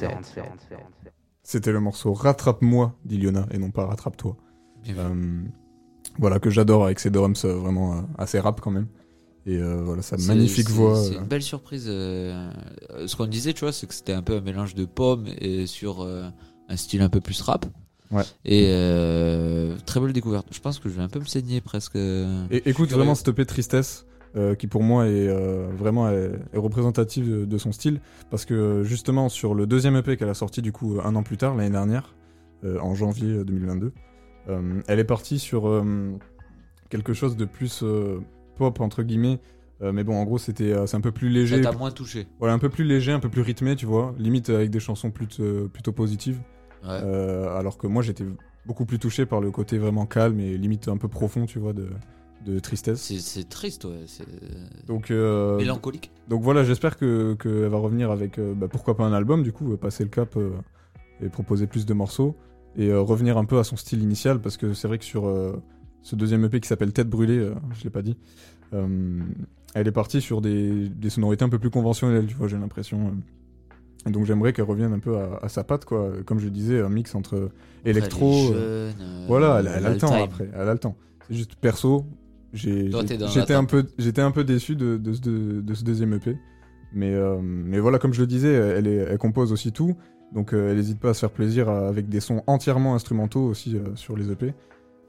RC47. C'était le morceau Rattrape-moi d'Iliona et non pas Rattrape-toi. Euh, voilà, que j'adore avec ses drums euh, vraiment euh, assez rap quand même. Et euh, voilà, sa magnifique voix. C'est euh, une belle surprise. ce qu'on disait, tu vois, c'est que c'était un peu un mélange de pomme et sur euh, un style un peu plus rap. Ouais. Et euh, très belle découverte. Je pense que je vais un peu me saigner presque. Et écoute Curieux. vraiment EP Tristesse, euh, qui pour moi est euh, vraiment est, est représentative de, de son style, parce que justement sur le deuxième EP qu'elle a sorti du coup un an plus tard, l'année dernière, euh, en janvier euh, 2022, euh, elle est partie sur quelque chose de plus pop entre guillemets, mais bon en gros c'était c'est un peu plus léger. Ça moins touché. Voilà, un peu plus léger, un peu plus rythmé, tu vois, limite avec des chansons plutôt, plutôt positives. Ouais. Alors que moi j'étais beaucoup plus touché par le côté vraiment calme et limite un peu profond, tu vois, de, de tristesse. C'est- triste, ouais. c'est- Donc, euh, Mélancolique. Donc voilà, j'espère que qu'elle va revenir avec, euh, bah, pourquoi pas un album, du coup, euh, passer le cap euh, et proposer plus de morceaux et revenir un peu à son style initial parce que c'est vrai que sur ce deuxième EP qui s'appelle Tête brûlée, je l'ai pas dit, elle est partie sur des, des sonorités un peu plus conventionnelles, tu vois, j'ai l'impression. Et donc j'aimerais qu'elle revienne un peu à, à sa patte, quoi. Comme je disais, un mix entre électro. jeune, voilà, elle, elle a le temps time. après. Elle a le temps. C'est juste perso. J'étais un peu, j'étais un peu déçu de, de, ce- de- de ce deuxième EP. Mais, euh, mais voilà, comme je le disais, elle, est, elle compose aussi tout. Donc euh, elle n'hésite pas à se faire plaisir avec des sons entièrement instrumentaux aussi euh, sur les EP.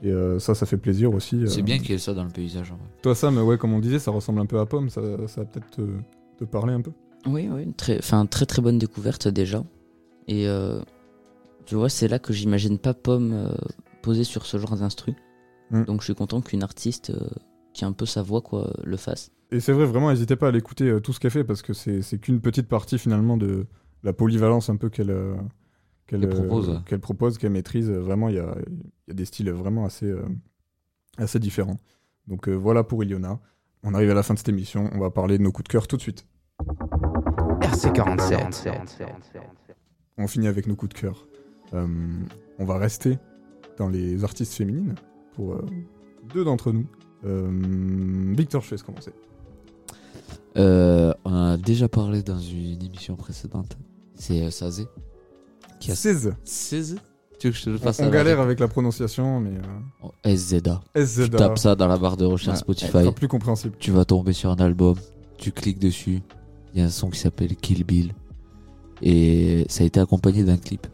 Et euh, ça, ça fait plaisir aussi. euh. C'est bien qu'il y ait ça dans le paysage. en vrai. Toi, Sam, ouais, comme on disait, ça ressemble un peu à Pomme. Ça, ça va peut-être te, te parler un peu. Oui, oui, très, enfin, très très bonne découverte déjà. Et euh, tu vois, c'est là que j'imagine pas Pomme euh, poser sur ce genre d'instru. Mm. Donc je suis content qu'une artiste euh, qui a un peu sa voix quoi, le fasse. Et c'est vrai, vraiment, n'hésitez pas à l'écouter euh, tout ce qu'elle fait parce que c'est c'est qu'une petite partie finalement de la polyvalence un peu qu'elle euh, qu'elle propose, qu'elle propose, qu'elle maîtrise. Vraiment, il y a, il y a des styles vraiment assez, euh, assez différents. Donc euh, voilà pour Iliona. On arrive à la fin de cette émission. On va parler de nos coups de cœur tout de suite. RC47. On finit avec nos coups de cœur. Euh, on va rester dans les artistes féminines pour euh, deux d'entre nous. Euh, Victor, je laisse commencer. Euh, on a déjà parlé dans une émission précédente. C'est Sazé. Qui a 16. 16 Tu veux que je te le On, fasse on la galère avec la prononciation, mais euh, Oh, SZA. SZA. Tu tapes ça dans la barre de recherche Ouais, Spotify. plus compréhensible. Tu vas tomber sur un album. Tu cliques dessus. Il y a un son qui s'appelle Kill Bill. Et ça a été accompagné d'un clip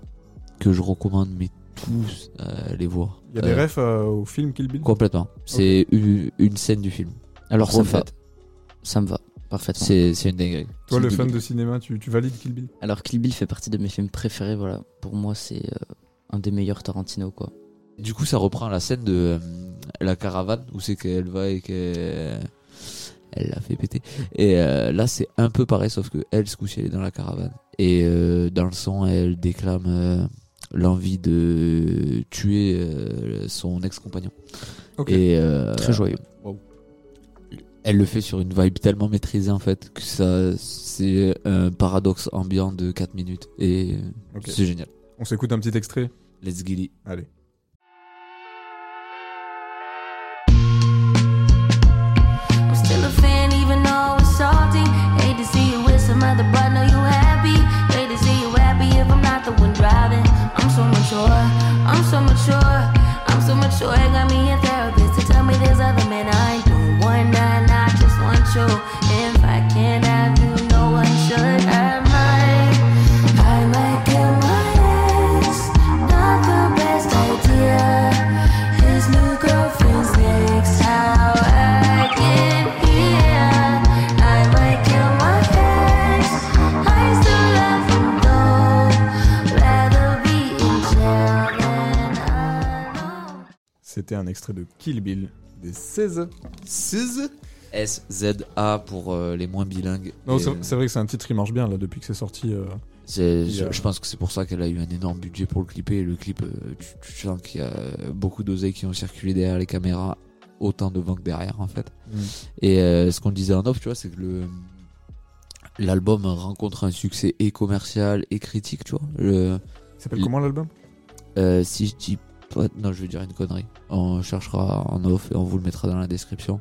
que je recommande, mais tous à aller voir. Il y a des Euh, refs euh, au film Kill Bill Complètement. C'est une, une scène du film. Alors ça me va. Ça me va parfaitement. C'est une dinguerie. Toi, le fan de cinéma, tu, tu valides Kill Bill? Alors Kill Bill fait partie de mes films préférés. Voilà, pour moi c'est euh, un des meilleurs Tarantino quoi. Du coup, ça reprend la scène de euh, la caravane où c'est qu'elle va et qu'elle elle l'a fait péter. Et euh, là, c'est un peu pareil, sauf que elle, ce coup-ci, elle est dans la caravane. Et euh, dans le son, elle déclame euh, l'envie de tuer euh, son ex-compagnon. Ok. Et euh, Très joyeux. Elle le fait sur une vibe tellement maîtrisée en fait que ça, c'est un paradoxe ambiant de 4 minutes. Et Ok. c'est génial. On s'écoute un petit extrait Let's get it. Allez. Mature, I'm so mature, I'm so mature. It got me a therapist C'était un extrait de Kill Bill des 16. 16 S-Z-A pour euh, les moins bilingues. Non, c'est c'est vrai que c'est un titre qui marche bien là depuis que c'est sorti. euh. c'est- il y a- Je pense que c'est pour ça qu'elle a eu un énorme budget pour le clipper. Et le clip, euh, tu, tu sens qu'il y a beaucoup d'oseilles qui ont circulé derrière les caméras, autant devant que derrière en fait. Mm. Et euh, ce qu'on disait en off, tu vois, c'est que le l'album rencontre un succès et commercial et critique, tu vois. Le- Il s'appelle le- comment l'album? euh, si je dis non, je vais dire une connerie. On cherchera en off et on vous le mettra dans la description.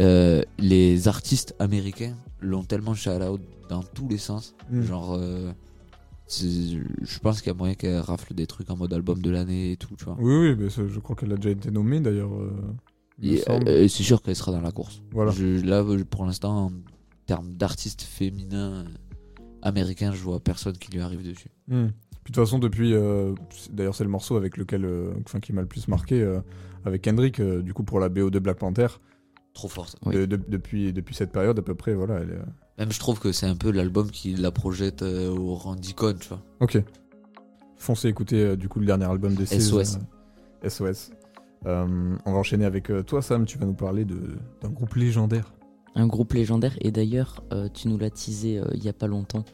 Euh, les artistes américains l'ont tellement shout out dans tous les sens. Mm. Genre, euh, je pense qu'il y a moyen qu'elle rafle des trucs en mode album de l'année et tout, tu vois. Oui, oui, mais je crois qu'elle a déjà été nommée d'ailleurs. euh, c'est sûr qu'elle sera dans la course. Voilà. Je- là, pour l'instant, en termes d'artistes féminins américains, je vois personne qui lui arrive dessus. Hmm. Puis de toute façon, depuis. euh, D'ailleurs, c'est le morceau avec lequel. euh, enfin, qui m'a le plus marqué. euh, avec Kendrick, euh, du coup, pour la BO de Black Panther. Trop forte. Oui. De- de- depuis, depuis cette période, à peu près, voilà. Elle est, euh, Même je trouve que c'est un peu l'album qui la projette euh, au rang d'icône, tu vois. Ok. Foncez écouter euh, du coup le dernier album des SOS. euh, SOS. Euh, on va enchaîner avec euh, toi, Sam. Tu vas nous parler de- d'un groupe légendaire. Un groupe légendaire et d'ailleurs euh, tu nous l'as teasé euh, il y a pas longtemps.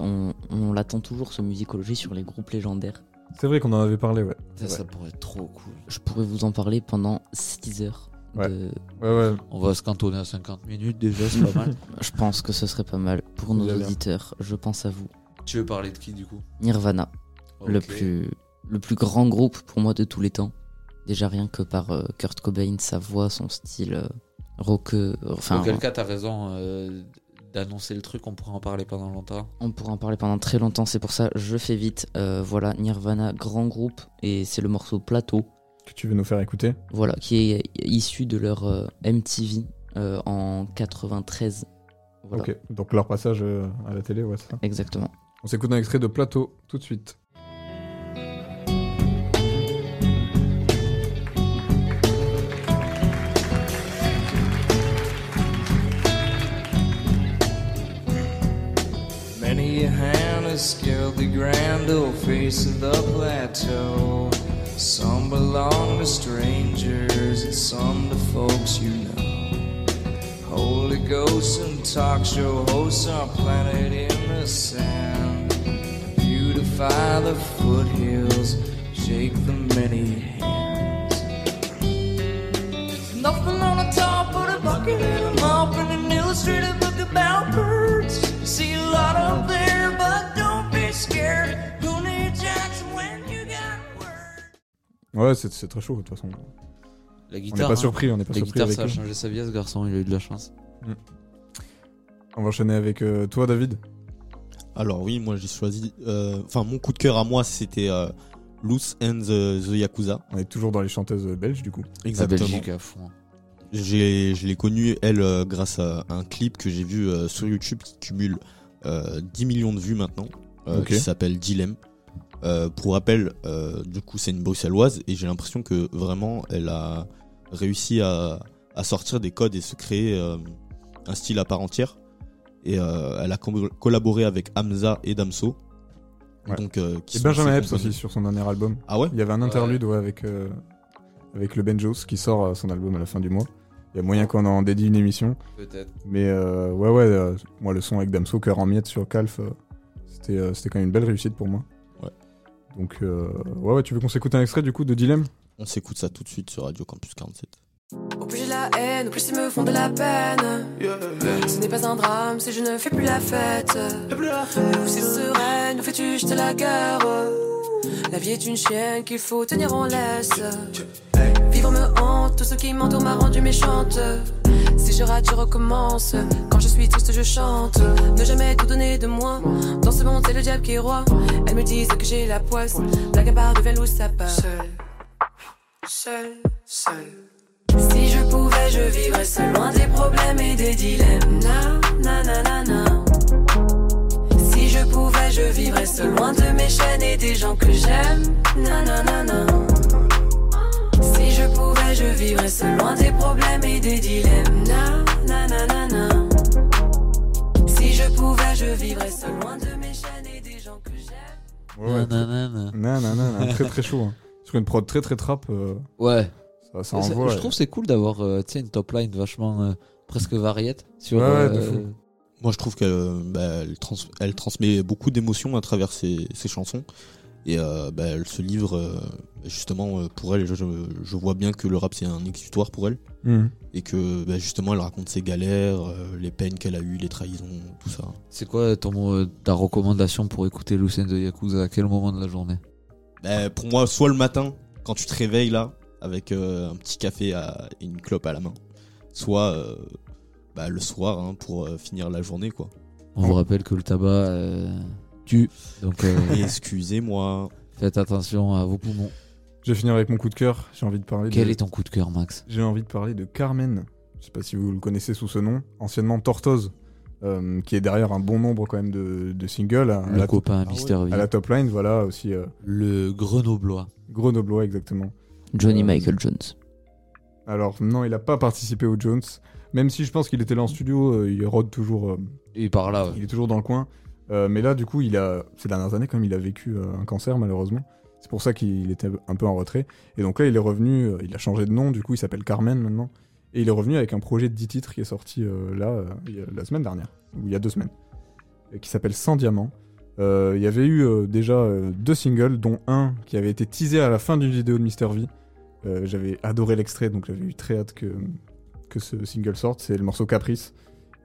On, on l'attend toujours ce musicologie sur les groupes légendaires. C'est vrai qu'on en avait parlé, ouais. Ça, pourrait être trop cool. Je pourrais vous en parler pendant 6 heures. Ouais. de- Ouais, ouais. On va se cantonner à 50 minutes déjà, c'est pas mal. Je pense que ce serait pas mal pour nos bien. auditeurs. Je pense à vous. Tu veux parler de qui du coup? Nirvana, le plus le plus grand groupe pour moi de tous les temps. Déjà rien que par euh, Kurt Cobain, sa voix, son style euh, rockeux. Enfin, Auquel cas, t'as raison euh, d'annoncer le truc, on pourrait en parler pendant longtemps. On pourra en parler pendant très longtemps, c'est pour ça je fais vite. Euh, voilà, Nirvana, grand groupe, et c'est le morceau Plateau, Que tu veux nous faire écouter? Voilà, qui est issu de leur euh, MTV euh, en 93. Voilà, Ok, donc leur passage euh, à la télé, ouais, c'est ça. exactement. On s'écoute un extrait de Plateau tout de suite. A hand scaled the grand old face of the plateau. Some belong to strangers and some to folks you know. Holy ghosts and talk show hosts are planted in the sand. Beautify the foothills, shake the many hands. Nothing on the top of the bucket and a mop and an illustrated book about birds. Ouais, c'est c'est très chaud de toute façon. La on n'est pas hein. surpris, on n'est pas La surpris guitare, avec ça a eux. changé sa vie à ce garçon, il a eu de la chance. On va enchaîner avec euh, toi, David. Alors oui, moi j'ai choisi. euh, Enfin, mon coup de cœur à moi, c'était euh, Loose and the, the Yakuza. On est toujours dans les chanteuses belges, du coup. Exactement. Belgique à fond. Je l'ai connue, elle, euh, grâce à un clip que j'ai vu euh, sur YouTube qui cumule euh, 10 millions de vues maintenant, euh, qui s'appelle Dilemme. Euh, pour rappel, euh, du coup, c'est une bruxelloise et j'ai l'impression que vraiment, elle a réussi à, à sortir des codes et se créer euh, un style à part entière. Et euh, elle a co- collaboré avec Hamza et Damso. Ouais. Donc, euh, qui Et Benjamin Epps aussi sur son dernier album. Ah ouais? Il y avait un interlude ouais, avec, euh, avec le Benjos qui sort euh, son album à la fin du mois. Il y a moyen qu'on en dédie une émission. Peut-être. Mais euh, ouais, ouais, euh, moi le son avec Damso, cœur en miettes sur Calf, euh, c'était euh, c'était quand même une belle réussite pour moi. Ouais. Donc, euh, ouais, ouais, tu veux qu'on s'écoute un extrait du coup de Dilemme? On s'écoute ça tout de suite sur Radio Campus 47. Au plus j'ai la haine, au plus ils me font de la peine. Ce n'est pas un drame si je ne fais plus la fête. Ou c'est sereine, ou fais-tu jeter la guerre? La vie est une chienne qu'il faut tenir en laisse. Vivre me hante, tout ce qui m'entoure m'a rendu méchante. Si je rate, je recommence. Quand je suis triste, je chante. Ne jamais tout donner de moi. Dans ce monde, c'est le diable qui est roi. Elles me disent que j'ai la poisse. À part devient loup, ça part. Seul, seul, seul. Si je pouvais, je vivrais seul, loin des problèmes et des dilemmes. Na, na, na, na, na. Si je pouvais, je vivrais seul, loin de mes chaînes et des gens que j'aime? Na, na, na, na. Si je pouvais, je vivrais seul, loin des problèmes et des dilemmes. Na, na, na, na, na. Si je pouvais, je vivrais seul, loin de mes chaînes et des gens que j'aime. Ouais, Nanana. Nanana, très très chaud. hein. Sur une prod très très trap. euh, Ouais. Ça, ça envoie. je ouais. trouve que c'est cool d'avoir euh, une top line vachement euh, presque variette sur Ouais, ouais, de euh. Moi, je trouve qu'elle euh, bah, elle trans- elle transmet beaucoup d'émotions à travers ses, ses chansons. Et euh, bah, elle se livre, euh, justement, euh, pour elle, je, vois bien que le rap, c'est un exutoire pour elle. Mhm. Et que, bah, justement, elle raconte ses galères, euh, les peines qu'elle a eues, les trahisons, tout ça. C'est quoi ton, euh, ta recommandation pour écouter Lucien de Yakuza? À quel moment de la journée? Bah, pour moi, soit le matin, quand tu te réveilles là, avec euh, un petit café à- et une clope à la main, soit euh, bah, le soir hein, pour euh, finir la journée, quoi. On vous rappelle que le tabac euh, tue. Donc euh, Excusez-moi. faites attention à vos poumons. Je vais finir avec mon coup de cœur. J'ai envie de parler. Quel de... est ton coup de cœur, Max? J'ai envie de parler de Carmen. Je sais pas si vous le connaissez sous ce nom. Anciennement Tortoise. euh, qui est derrière un bon nombre quand même de, de singles. à- Le la- copain à Ah Mister. V. À la top line, voilà aussi. euh, Le Grenoblois. Grenoblois, exactement. Johnny Euh, Michael Jones. Alors, non, il a pas participé aux Jones. Même si je pense qu'il était là en studio, euh, il rôde toujours. euh, Il part là. ouais. il est toujours dans le coin. Euh, mais là, du coup, il a, ces dernières années, comme il a vécu euh, un cancer, malheureusement. C'est pour ça qu'il était un peu en retrait. Et donc là, il est revenu, euh, il a changé de nom, du coup, il s'appelle Carmen maintenant. Et il est revenu avec un projet de 10 titres qui est sorti euh, là, euh, il y a- la semaine dernière, ou il y a deux semaines, et qui s'appelle Sans Diamant. Euh, il y avait eu euh, déjà euh, deux singles, dont un qui avait été teasé à la fin d'une vidéo de Mister V. Euh, j'avais adoré l'extrait, donc j'avais eu très hâte que, que ce single sorte. C'est le morceau Caprice.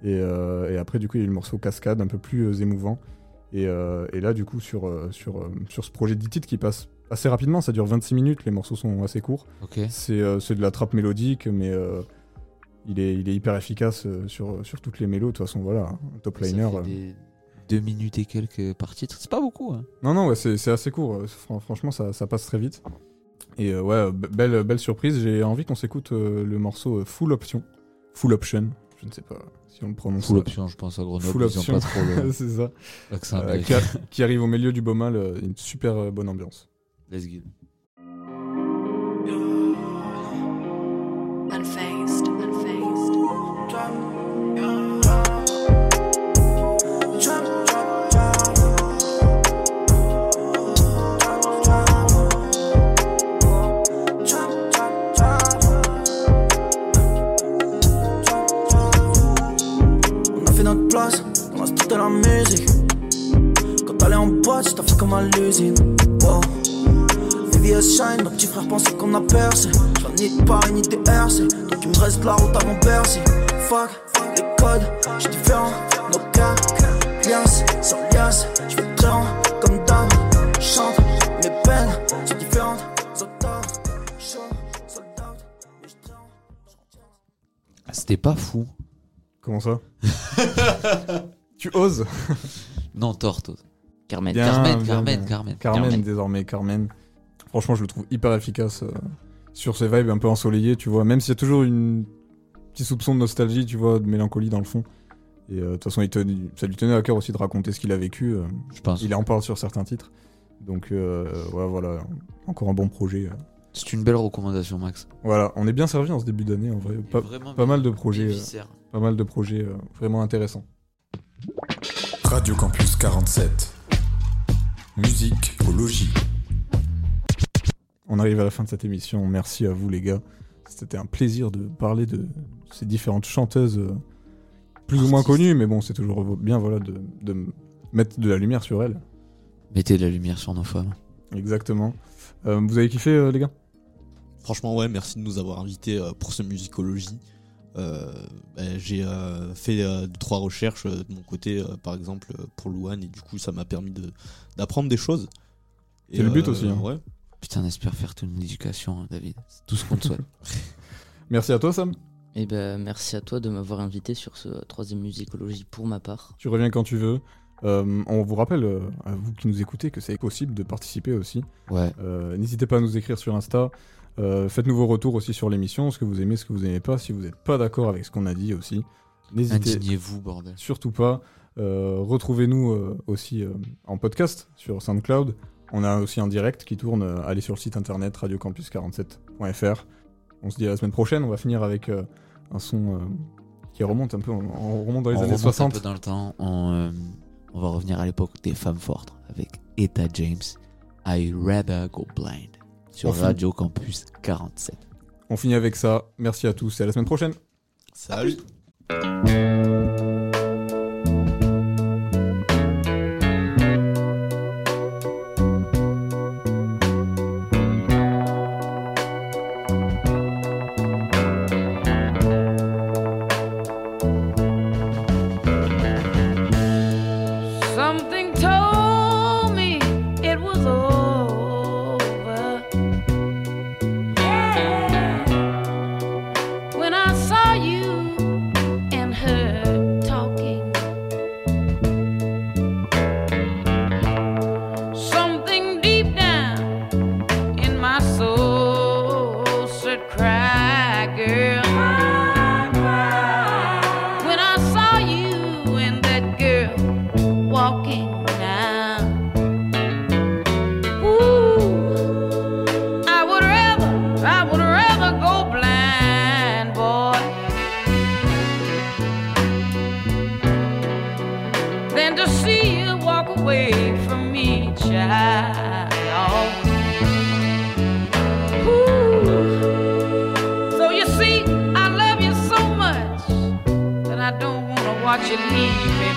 Et, euh, et après, du coup, il y a eu le morceau Cascade, un peu plus euh, émouvant. Et, euh, et là, du coup, sur, sur, sur ce projet de 10 titres qui passe assez rapidement, ça dure 26 minutes, les morceaux sont assez courts. C'est de la trappe mélodique, mais, Il est, il est hyper efficace sur, sur toutes les mélos. De toute façon, voilà, un top Ça liner. fait des deux minutes et quelques par titre. C'est pas beaucoup. Hein. Non, non, ouais, c'est assez court. fran- franchement, ça, ça passe très vite. Et euh, ouais, be- belle, belle surprise. J'ai envie qu'on s'écoute euh, le morceau euh, Full Option. Full Option. Je ne sais pas si on le prononce. Full Option, je pense à Grenoble. Full Option. pas trop le- c'est ça. Euh, qui, américain. a- qui arrive au milieu du beau mal. une super bonne ambiance. Let's go. Boîte, j't'ai fait comme à l'usine. Wow. VVS Shine, nos petits frères pensaient qu'on a percé. J'viens ni de Paris ni des RC. Donc il me reste la route avant Bercy. Fuck les codes, j'suis différent. Nos cas, lias, sans lias. J'fais le terrain comme dame. Chante, mes peines sont différentes. Soldats, chaud, soldat. Mais j'traîne. Ah, C'était pas fou. Comment ça Tu oses Non, Torte. Carmen. Bien, Carmen, bien, Carmen, bien. Carmen. Carmen, Carmen. désormais, Carmen. Franchement, je le trouve hyper efficace euh, sur ces vibes un peu ensoleillées, tu vois. Même s'il y a toujours une petit soupçon de nostalgie, tu vois, de mélancolie dans le fond. Et euh, de toute façon, il te- ça lui tenait à cœur aussi de raconter ce qu'il a vécu. euh, Je pense. il en parle sur certains titres. Donc, euh, ouais, voilà, encore un bon projet. euh. C'est une belle recommandation, Max. Voilà, on est bien servi en ce début d'année, en vrai. Pas, Vraiment pas bien. mal de projets, euh, pas mal de projets euh, vraiment intéressants. Radio Campus 47. Musique au logis. On arrive à la fin de cette émission. Merci à vous, les gars. C'était un plaisir de parler de ces différentes chanteuses euh, plus ou moins connues, mais bon, c'est toujours bien voilà, de, de mettre de la lumière sur elles. Mettez de la lumière sur nos femmes. Exactement. Euh, vous avez kiffé, euh, les gars? Franchement, ouais, merci de nous avoir invités euh, pour ce musicologie. Euh, ben, j'ai euh, fait euh, trois recherches euh, de mon côté, euh, par exemple pour Louane, et du coup, ça m'a permis de- d'apprendre des choses. C'est le but euh, aussi, hein. Ouais. Putain, on espère faire toute une éducation, hein, David. C'est tout ce qu'on te souhaite. Merci à toi, Sam. Et ben merci à toi de m'avoir invité sur ce troisième musicologie pour ma part. Tu reviens quand tu veux. Euh, on vous rappelle, euh, à vous qui nous écoutez, que c'est possible de participer aussi. Ouais. Euh, N'hésitez pas à nous écrire sur Insta. Euh, Faites-nous vos retours aussi sur l'émission, ce que vous aimez, ce que vous n'aimez pas, si vous n'êtes pas d'accord avec ce qu'on a dit aussi. N'hésitez Indignez-vous, bordel. surtout pas. Euh, Retrouvez-nous euh, aussi en podcast sur SoundCloud. On a aussi un direct qui tourne. allez sur le site internet radiocampus47.fr. On se dit à la semaine prochaine. On va finir avec un son qui remonte un peu. On, on remonte dans les on années remonte 60. un peu dans le temps. On, on va revenir à l'époque des femmes fortes avec Etta James. I rather go blind sur On finit. Radio Campus 47. On finit avec ça. Merci à tous et à la semaine prochaine. Salut. Girl.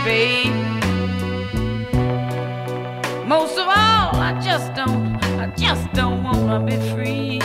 Babe. Most of all, I just don't, I just don't wanna be free,